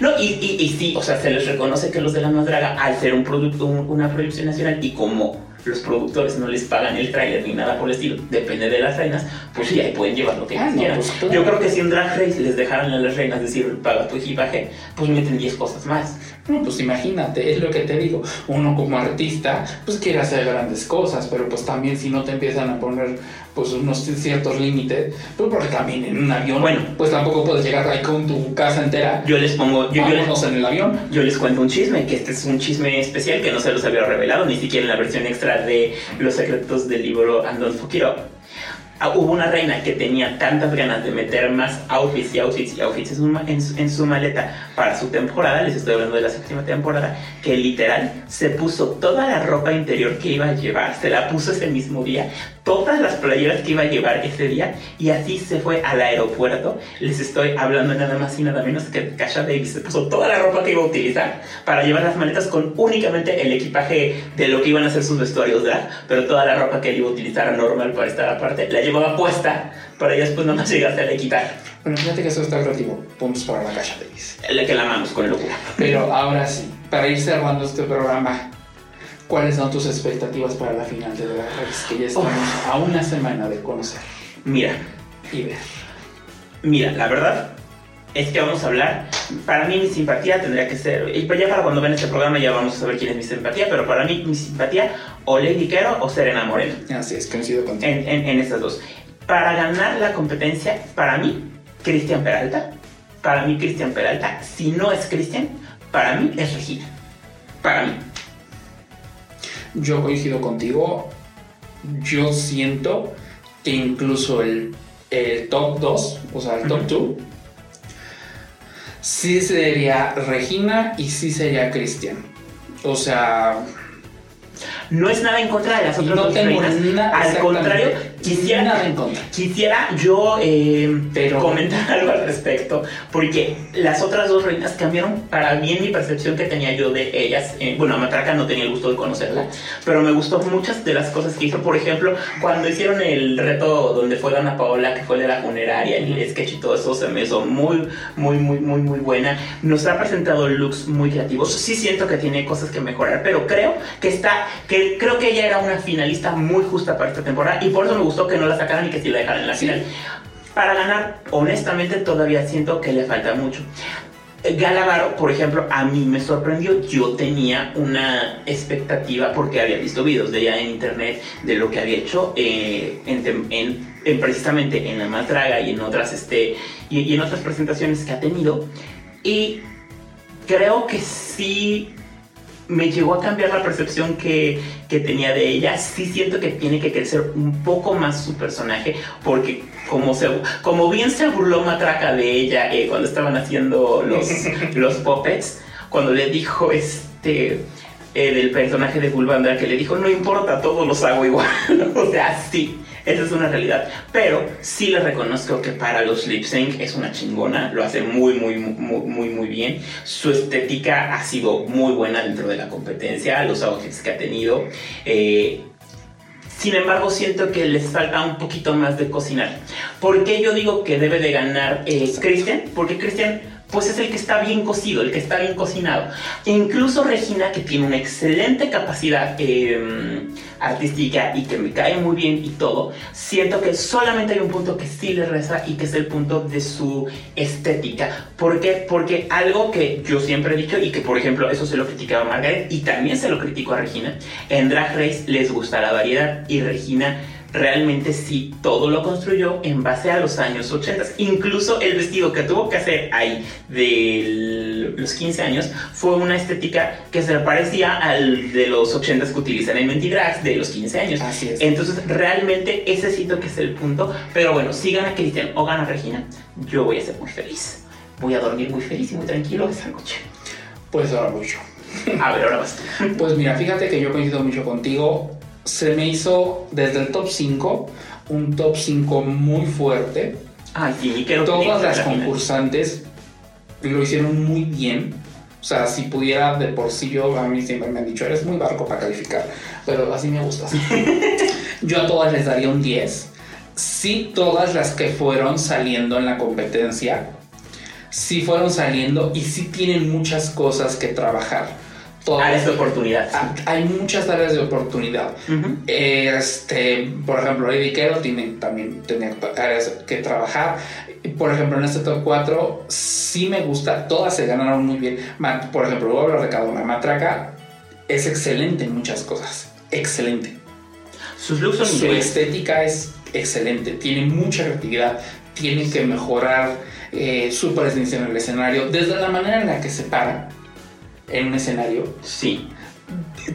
No, y, y, y, sí, o sea, se les reconoce que los de la Madraga, al ser un producto, una producción nacional y como los productores no les pagan el trailer ni nada por el estilo, depende de las reinas, pues sí, ahí pueden llevar lo que ah, quieran. Pues, Yo creo que si en Drag Race les dejaran a las reinas decir, paga tu equipaje, pues meten 10 cosas más. No, pues imagínate, es lo que te digo, uno como artista, pues quiere hacer grandes cosas, pero pues también si no te empiezan a poner pues unos ciertos límites, pues porque también en un avión, bueno, pues tampoco puedes llegar ahí con tu casa entera. Yo les pongo, yo, les, en el avión. Yo les cuento un chisme, que este es un chisme especial que no se los había revelado, ni siquiera en la versión extra de Los secretos del libro Andon Fukiro. Ah, hubo una reina que tenía tantas ganas de meter más outfits y outfits y outfits en su, maleta para su temporada, les estoy hablando de la séptima temporada, que literal se puso toda la ropa interior que iba a llevar, se la puso ese mismo día, todas las playeras que iba a llevar ese día y así se fue al aeropuerto. Les estoy hablando nada más y nada menos que Kasha Davis se puso toda la ropa que iba a utilizar para llevar las maletas con únicamente el equipaje de lo que iban a ser sus vestuarios drag, pero toda la ropa que él iba a utilizar normal para estar aparte la llevaba puesta para ya después no más llegarse a quitar. Bueno, fíjate que eso está creativo. Puntos para la Kasha Davis. El que la amamos con locura. Pero ahora sí, para ir cerrando este programa, ¿Cuáles son tus expectativas para la final de Drag Race? Que ya estamos a una semana de conocer. Mira. Y ver. Mira, la verdad es que vamos a hablar. Para mí, mi simpatía tendría que ser. Y ya para cuando ven este programa, ya vamos a saber quién es mi simpatía. Pero para mí, mi simpatía, o Lady Quero o Serena Moreno. Así es, coincido contigo. En, en, en estas dos. Para ganar la competencia, para mí, Cristian Peralta. Para mí, Cristian Peralta. Si no es Cristian, para mí es Regina. Para mí. Yo coincido contigo. Yo siento que incluso el, top 2, o sea, el top 2, sí sería Regina y sí sería Cristian. O sea, no es nada en contra de las otras no tengo Nada, al contrario, quisiera, en quisiera yo eh, Pero, comentar algo al respecto, porque las otras dos reinas cambiaron para bien mi percepción que tenía yo de ellas. Eh, bueno, a Matraca no tenía el gusto de conocerla, pero me gustó muchas de las cosas que hizo. Por ejemplo, cuando hicieron el reto donde fue Dana Paola, que fue de la funeraria, el sketch y todo eso, se me hizo muy, muy, muy, muy, muy buena. Nos ha presentado looks muy creativos. Sí siento que tiene cosas que mejorar, pero creo que está creo que ella era una finalista muy justa para esta temporada y por eso me gustó que no la sacaran y que sí la dejaran en la final. Para ganar, honestamente, todavía siento que le falta mucho. Galavaro, por ejemplo, a mí me sorprendió. Yo tenía una expectativa porque había visto videos de ella en internet de lo que había hecho eh, en, precisamente en la Matraga y en otras este y en otras presentaciones que ha tenido. Y creo que sí me llegó a cambiar la percepción que, que, tenía de ella. Sí siento que tiene que crecer un poco más su personaje, porque como, se, como bien se burló Matraca de ella eh, cuando estaban haciendo los, los puppets, cuando le dijo este... Eh, del personaje de Bulbandra que le dijo no importa todos los hago igual o sea sí esa es una realidad. Pero sí le reconozco que para los lip sync es una chingona. Lo hace muy, muy, muy, muy, muy bien. Su estética ha sido muy buena dentro de la competencia. Los outfits que ha tenido. Eh, sin embargo, siento que les falta un poquito más de cocinar. ¿Por qué yo digo que debe de ganar eh, Christian? Porque Christian pues es el que está bien cocido, el que está bien cocinado. E incluso Regina, que tiene una excelente capacidad eh, artística y que me cae muy bien y todo, siento que solamente hay un punto que sí le reza y que es el punto de su estética. ¿Por qué? Porque algo que yo siempre he dicho y que, por ejemplo, eso se lo criticaba a Margaret y también se lo critico a Regina, en Drag Race les gusta la variedad y Regina realmente sí todo lo construyó en base a los años 80. Incluso el vestido que tuvo que hacer ahí de los 15 años fue una estética que se parecía al de los 80 que utilizan en Mentidrags de los 15 años. Así es. Entonces realmente ese que es el punto. Pero bueno, si gana Cristian o gana Regina, yo voy a ser muy feliz. Voy a dormir muy feliz y muy tranquilo esa noche. Pues ahora voy yo. A ver, ahora vas. Pues mira, fíjate que yo coincido mucho contigo. Se me hizo desde el top 5 un top 5 muy fuerte. Ay, sí, y quiero Todas que las la final. concursantes lo hicieron muy bien. O sea, si pudiera de por sí yo, a mí siempre me han dicho, eres muy barco para calificar, pero así me gustas. yo a todas les daría un 10. Sí, todas las que fueron saliendo en la competencia, sí fueron saliendo y sí tienen muchas cosas que trabajar. Áreas de oportunidad. Hay muchas áreas de oportunidad. Este, por ejemplo, Lady Carroll tiene también áreas que trabajar. Por ejemplo, en este top 4 sí me gusta, todas se ganaron muy bien. Por ejemplo, voy a hablar de cada una. Matraca es excelente en muchas cosas. Excelente. Sus looks son Su increíbles. estética es excelente, tiene mucha creatividad, tiene que mejorar eh, su presencia en el escenario, desde la manera en la que se para en un escenario, Sí.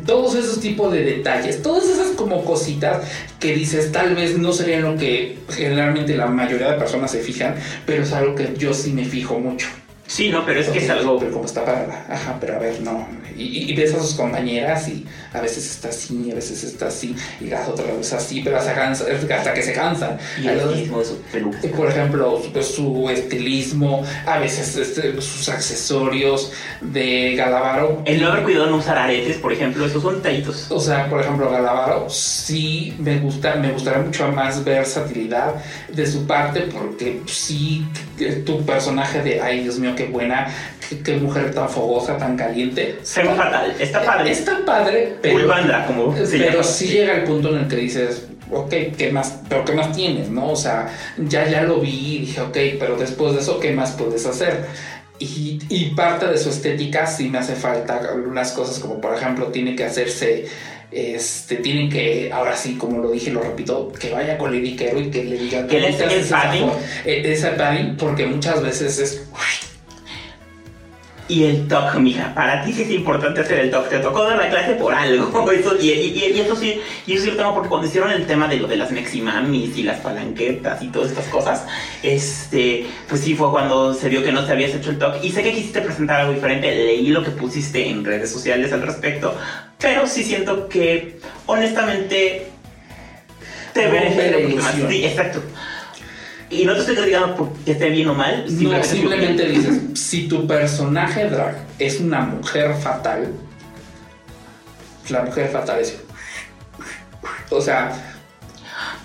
todos esos tipos de detalles, todas esas como cositas que dices tal vez no serían lo que generalmente la mayoría de personas se fijan, pero es algo que yo sí me fijo mucho. Sí, no, pero es que es algo. Pero como está parada, ajá, pero a ver, no. Y, y- y ves a sus compañeras y a veces está así, a veces está así, y las otras veces así, pero hasta, cansa- hasta que se cansan. Y el mismo de su peluca. y, por ejemplo, su, pues, su estilismo, a veces este, sus accesorios de Galavaro. El no haber cuidado no usar aretes, por ejemplo, esos son detallitos. O sea, por ejemplo, Galavaro sí me gusta, me gustaría mucho más versatilidad de su parte, porque sí, tu personaje de ay Dios mío, qué buena, qué, qué mujer tan fogosa, tan caliente. Se ve fatal. Está padre. Está padre, pero. Como se pero llama. sí llega el punto en el que dices, ok, ¿qué más? ¿Pero qué más tienes? ¿No? O sea, ya, ya lo vi y dije, ok, pero después de eso, ¿qué más puedes hacer? Y, y parte de su estética sí me hace falta algunas cosas, como por ejemplo, tiene que hacerse. Este, tienen que, ahora sí, como lo dije y lo repito, que vaya con Lady Carol y que le diga Que le "¿Cómo te enseñe el esa padding". eh, Ese padding, porque muchas veces es. Y el TOC, mija, para ti sí es importante hacer el TOC. Te tocó dar la clase por algo. Eso, y, y- y eso sí, y eso sí lo tengo porque cuando hicieron el tema de lo de las meximamis y las palanquetas y todas estas cosas, este, pues sí fue cuando se vio que no te habías hecho el TOC. Y sé que quisiste presentar algo diferente, leí lo que pusiste en redes sociales al respecto, pero sí siento que, honestamente, te ilusión. Sí, exacto. Y no te estoy criticando porque esté bien o mal. No, simplemente dices, si tu personaje drag es una mujer fatal, la mujer fatal es... O sea,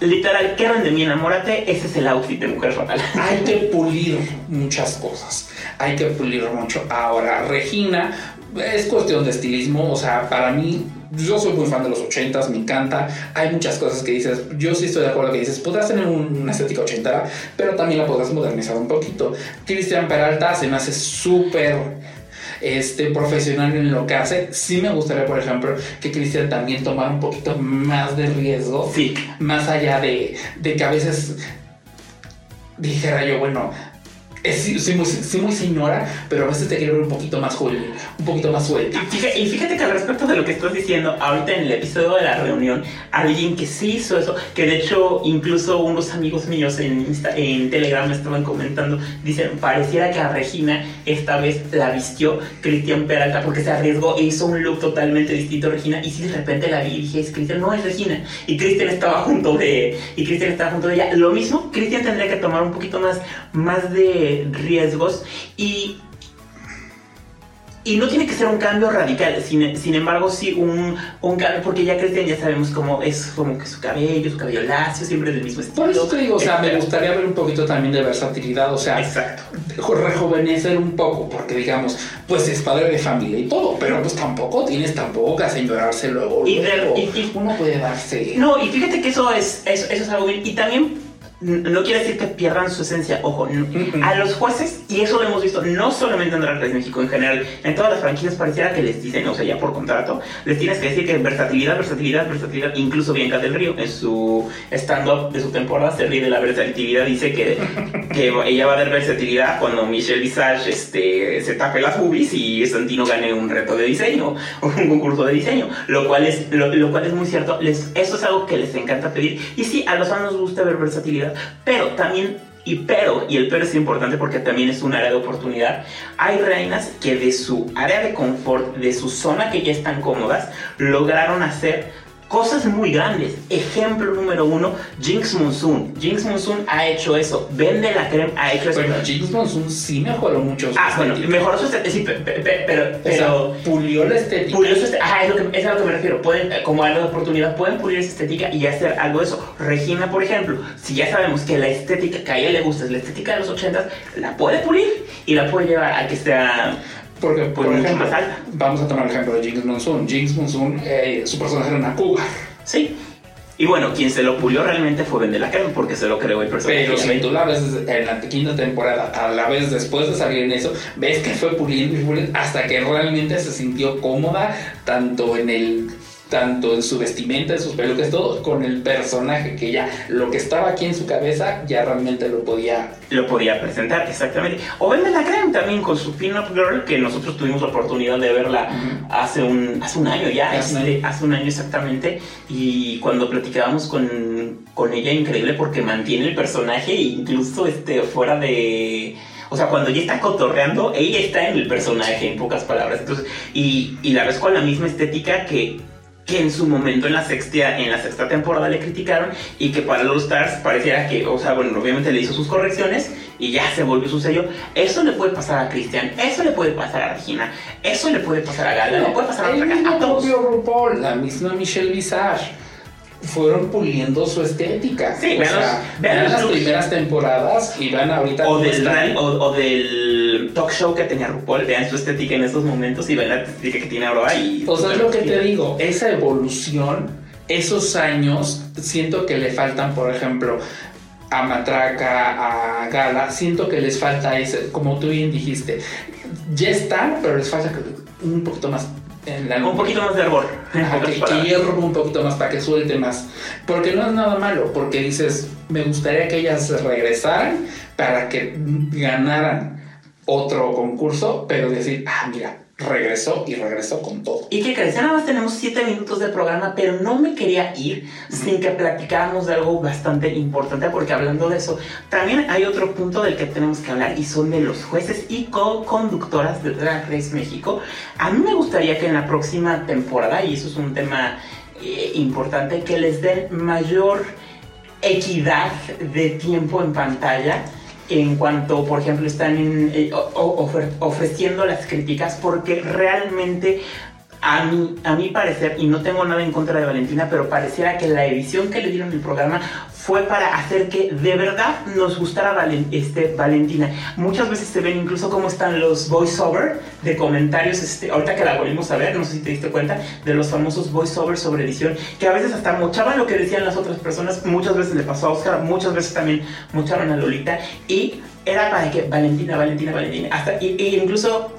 Literal, Karen de mi enamórate, ese es el outfit de mujer fatal. hay que pulir muchas cosas. Hay que pulir mucho. Ahora, Regina, es cuestión de estilismo. O sea, para mí, yo soy muy fan de los 80s, me encanta. Hay muchas cosas que dices, yo sí estoy de acuerdo que dices, podrás tener un- una estética ochentera, pero también la podrás modernizar un poquito. Cristian Peralta se me hace súper este, profesional en lo que hace. Sí me gustaría, por ejemplo, que Cristian también tomara un poquito más de riesgo. Sí. Más allá de, de que a veces dijera yo, bueno, es, sí muy, sí muy señora, pero a veces te quiero ver un poquito más juvenil, un poquito más suelta. Y fíjate, y que al respecto de lo que estás diciendo, ahorita en el episodio de la reunión, alguien que sí hizo eso, que de hecho incluso unos amigos míos en, Insta- en Telegram me estaban comentando, dicen, pareciera que a Regina esta vez la vistió Cristian Peralta porque se arriesgó e hizo un look totalmente distinto a Regina y si de repente la vi y dije, es Cristian, no es Regina. Y Cristian estaba junto de, y Cristian estaba junto de ella. Lo mismo, Cristian tendría que tomar un poquito más, más de riesgos y y no tiene que ser un cambio radical, sin, sin embargo, sí un, un, cambio, porque ya Cristian ya sabemos cómo es como que su cabello, su cabello lacio, siempre del mismo estilo. Por eso te digo, o sea, me gustaría ver un poquito también de versatilidad, o sea, Exacto. rejuvenecer un poco, porque digamos, pues es padre de familia y todo, pero pues tampoco tienes tampoco que aseñorarse luego. Y, de, y, y, uno puede darse. No, y fíjate que eso es, eso, eso es algo bien. Y también no quiere decir que pierdan su esencia. Ojo, a los jueces, y eso lo hemos visto no solamente en Drag Race México, en general, en todas las franquicias pareciera que les dicen, o sea, ya por contrato, les tienes que decir que versatilidad, versatilidad, versatilidad, incluso Bianca del Río, en su stand-up de su temporada, se ríe de la versatilidad, dice que, que ella va a dar versatilidad cuando Michelle Visage este, se tape las boobies y Santino gane un reto de diseño, un concurso de diseño, lo cual es, lo cual es muy cierto. Les, eso es algo que les encanta pedir. Y sí, a los fans nos gusta ver versatilidad, pero también, y pero, y el pero es importante porque también es un área de oportunidad, hay reinas que de su área de confort, de su zona que ya están cómodas, lograron hacer cosas muy grandes. Ejemplo número uno, Jinx Monsoon. Jinx Monsoon ha hecho eso. Vende la crema, ha hecho eso. Bueno, Jinx Monsoon sí mejoró mucho. Su ah, bueno, mejoró su estética. Sí, pero, pero, o sea, pulió la estética. Pulió su estética. Ajá, es, lo que, es a lo que me refiero. Pueden, como algo de oportunidad, pueden pulir esa estética y hacer algo de eso. Regina, por ejemplo, si ya sabemos que la estética que a ella le gusta es la estética de los 80 la puede pulir y la puede llevar a que sea porque, por pues, ejemplo, más alta. vamos a tomar el ejemplo de Jinx Monsoon. Jinx Monsoon, eh, su personaje era una cougar. Sí. Y bueno, quien se lo pulió realmente fue Vende la Crema, porque se lo creó el personaje. Pero si tú la ves en la quinta temporada, a la vez después de salir en eso, ves que fue puliendo y puliendo hasta que realmente se sintió cómoda, tanto en el tanto en su vestimenta, en sus pelucas, todo, con el personaje que ya lo que estaba aquí en su cabeza ya realmente lo podía lo podía presentar exactamente. O Vende la Creme también con su Pin-Up Girl que nosotros tuvimos la oportunidad de verla uh -huh. hace un hace un año ya, hace, este, hace un año exactamente y cuando platicábamos con, con ella increíble porque mantiene el personaje incluso este fuera de o sea, cuando ella está cotorreando, ella está en el personaje, en pocas palabras. Entonces, y, y la ves con la misma estética que que en su momento en la sexta en la sexta temporada le criticaron y que para los Stars pareciera que, o sea, bueno, obviamente le hizo sus correcciones y ya se volvió su sello. Eso le puede pasar a Cristian, eso le puede pasar a Regina, eso le puede pasar a Gala, no, le puede pasar a el a todos. propio RuPaul, la misma Michelle Visage fueron puliendo su estética. Sí, o vean sea, los- vean vean las looks. primeras temporadas y van ahorita O del, o, o del talk show que tenía RuPaul, vean su estética en estos momentos y vean la estética que tiene ahora y... O sea, es lo que te digo, esa evolución, esos años, siento que le faltan, por ejemplo, a Matraca, a Gala, siento que les falta ese, como tú bien dijiste, ya están, pero les falta un poquito más en Un poquito más de pocas que, que hierva un poquito más para que suelte más. Porque no es nada malo, porque dices, me gustaría que ellas regresaran para que ganaran otro concurso, pero decir, ah, mira, regresó y regresó con todo. ¿Y qué crees? Ya nada más tenemos 7 minutos de programa, pero no me quería ir sin que platicáramos de algo bastante importante, porque hablando de eso, también hay otro punto del que tenemos que hablar y son de los jueces y co-conductoras de Drag Race México. A mí me gustaría que en la próxima temporada, y eso es un tema eh, importante, que les den mayor equidad de tiempo en pantalla en cuanto, por ejemplo, están en, eh, ofreciendo las críticas, porque realmente a mi, a mi parecer, y no tengo nada en contra de Valentina, pero pareciera que la edición que le dieron el programa fue para hacer que de verdad nos gustara Valen- este, Valentina. Muchas veces se ven incluso cómo están los voiceover de comentarios, este, ahorita que la volvimos a ver, no sé si te diste cuenta, de los famosos voiceovers sobre edición, que a veces hasta mochaban lo que decían las otras personas, muchas veces le pasó a Oscar, muchas veces también mocharon a Lolita, y era para que Valentina, Valentina, Valentina, hasta, y, y incluso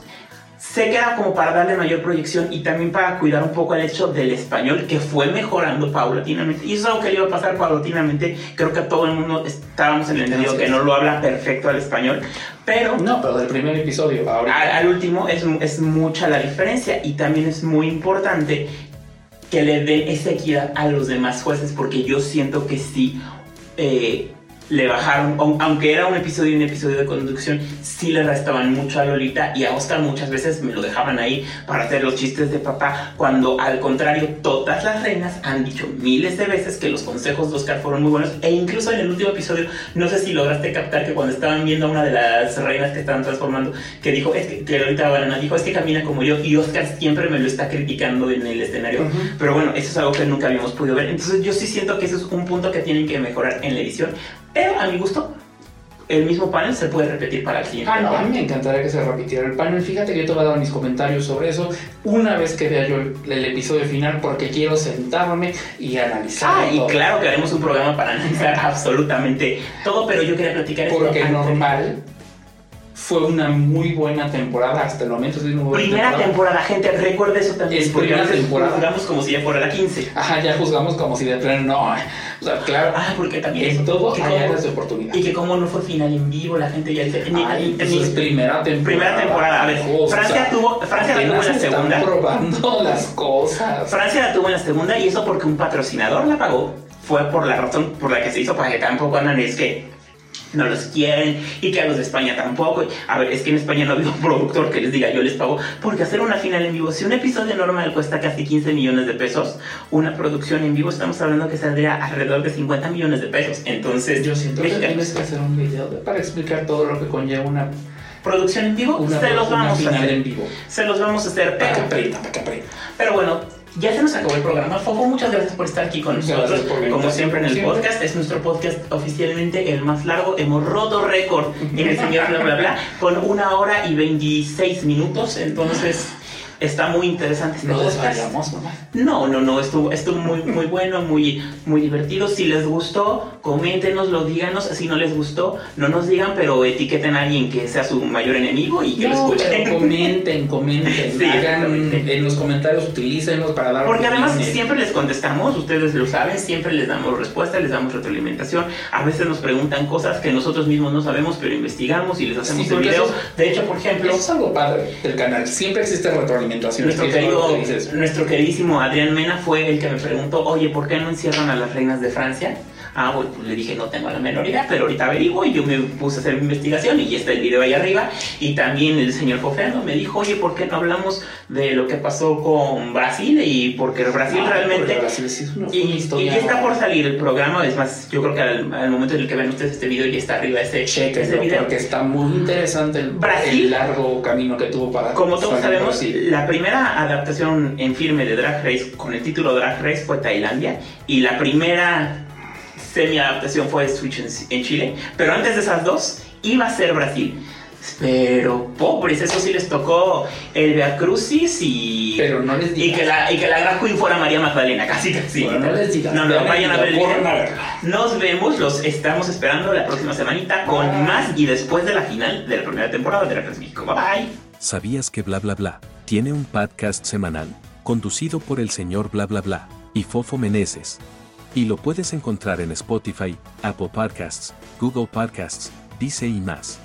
Sé que era como para darle mayor proyección y también para cuidar un poco el hecho del español que fue mejorando paulatinamente. Y eso es algo que le iba a pasar paulatinamente. Creo que todo el mundo estábamos en el entendido que no lo habla perfecto al español. Pero No, pero del primer episodio, ahorita. al, al último es, es mucha la diferencia y también es muy importante que le den esa equidad a los demás jueces porque yo siento que sí, eh, le bajaron, aun- aunque era un episodio y un episodio de conducción, sí le restaban mucho a Lolita y a Oscar muchas veces me lo dejaban ahí para hacer los chistes de papá, cuando al contrario todas las reinas han dicho miles de veces que los consejos de Oscar fueron muy buenos e incluso en el último episodio, no sé si lograste captar que cuando estaban viendo a una de las reinas que estaban transformando, que dijo, es que, que Lolita Banana dijo, es que camina como yo y Oscar siempre me lo está criticando en el escenario, pero bueno, eso es algo que nunca habíamos podido ver, entonces yo sí siento que eso es un punto que tienen que mejorar en la edición, pero a mi gusto, el mismo panel se puede repetir para el siguiente. Ah, no, a mí me encantaría que se repitiera el panel. Fíjate que yo te voy a dar mis comentarios sobre eso una vez que vea yo el, el episodio final porque quiero sentarme y analizar. Ah, y claro que haremos un programa para analizar absolutamente todo, pero yo quería platicar esto Porque antes. normal fue una muy buena temporada hasta el momento. es una buena Primera temporada, gente, recuerde eso también. Es primera temporada. juzgamos como si ya fuera la 15. Ajá, ya juzgamos como si de plano no. O sea, claro. Ah, porque también en todo que hay áreas de oportunidad. Y que como no fue final en vivo, la gente ya dice... ni- Ay, ni- pues ni- es primera temporada. Primera temporada. A ver, O sea, Francia tuvo, Francia la tuvo en la están segunda. probando las cosas. Francia la tuvo en la segunda y eso porque un patrocinador la pagó. Fue por la razón por la que se hizo para que tampoco andan es que no los quieren y que a los de España tampoco. A ver, es que en España no ha habido un productor que les diga yo les pago. Porque hacer una final en vivo, si un episodio normal cuesta casi 15 millones de pesos, una producción en vivo estamos hablando que saldría alrededor de 50 millones de pesos. Entonces, Yo siento que tienes que hacer un video de- para explicar todo lo que conlleva una, producción en vivo, una, se los vamos a hacer. en vivo. Se los vamos a hacer. Para que Pero, aprenda, para que aprenda. pero bueno, ya se nos acabó el programa. Fofo, muchas gracias por estar aquí con Gracias nosotros. Como siempre en el siempre. podcast, es nuestro podcast oficialmente el más largo. Hemos roto récord en el señor bla bla bla con una hora y 26 minutos. Entonces está muy interesante este No podcast. No, no, no, estuvo, estuvo muy, muy bueno, muy, muy divertido. Si les gustó, coméntenoslo, díganos. Si no les gustó, no nos digan, pero etiqueten a alguien que sea su mayor enemigo y que lo No, escuchen. pero comenten, comenten. Sí, Hagan en los comentarios, utilícenlos para dar Porque además siempre les contestamos, ustedes lo saben, siempre les damos respuesta, les damos retroalimentación. A veces nos preguntan cosas que nosotros mismos no sabemos, pero investigamos y les hacemos Sí, el video. eso De hecho, por ejemplo, Eso es algo padre del canal. Siempre existe retroalimentación. Nuestro, Es que es querido, nuestro queridísimo Adrián Mena fue el que me preguntó, oye, ¿por qué no encierran a las reinas de Francia? Ah, bueno, pues le dije, no tengo la menor idea, pero ahorita averiguo y yo me puse a hacer mi investigación y ya está el video ahí arriba. Y también el señor Fofeano me dijo, oye, ¿por qué no hablamos de lo que pasó con Brasil? Y porque Brasil Ah, realmente... porque Brasil sí es una, Y, y ya está por salir el programa, es más, yo creo que al, al momento en el que ven ustedes este video ya está arriba ese, ese Chequenlo, video. porque está muy interesante el, Brasil. el largo camino que tuvo para Como todos sabemos, Brasil. la primera adaptación en filme de Drag Race con el título Drag Race fue Tailandia y la primera semi-adaptación fue Switch en, en Chile, pero antes de esas dos iba a ser Brasil. Pero pobres, eso sí les tocó el Via Crucis y, Pero no les y, digas. que la, y que la drag queen fuera María Magdalena, casi casi. Bueno, no les digas. No, no, vayan a ver el video. Nos vemos, los estamos esperando la próxima semanita con Bye. más y después de la final de la primera temporada de México. Bye bye. ¿Sabías que Bla Bla Bla tiene un podcast semanal conducido por el señor Bla Bla Bla y Fofo Meneses? Y lo puedes encontrar en Spotify, Apple Podcasts, Google Podcasts, Dice y más.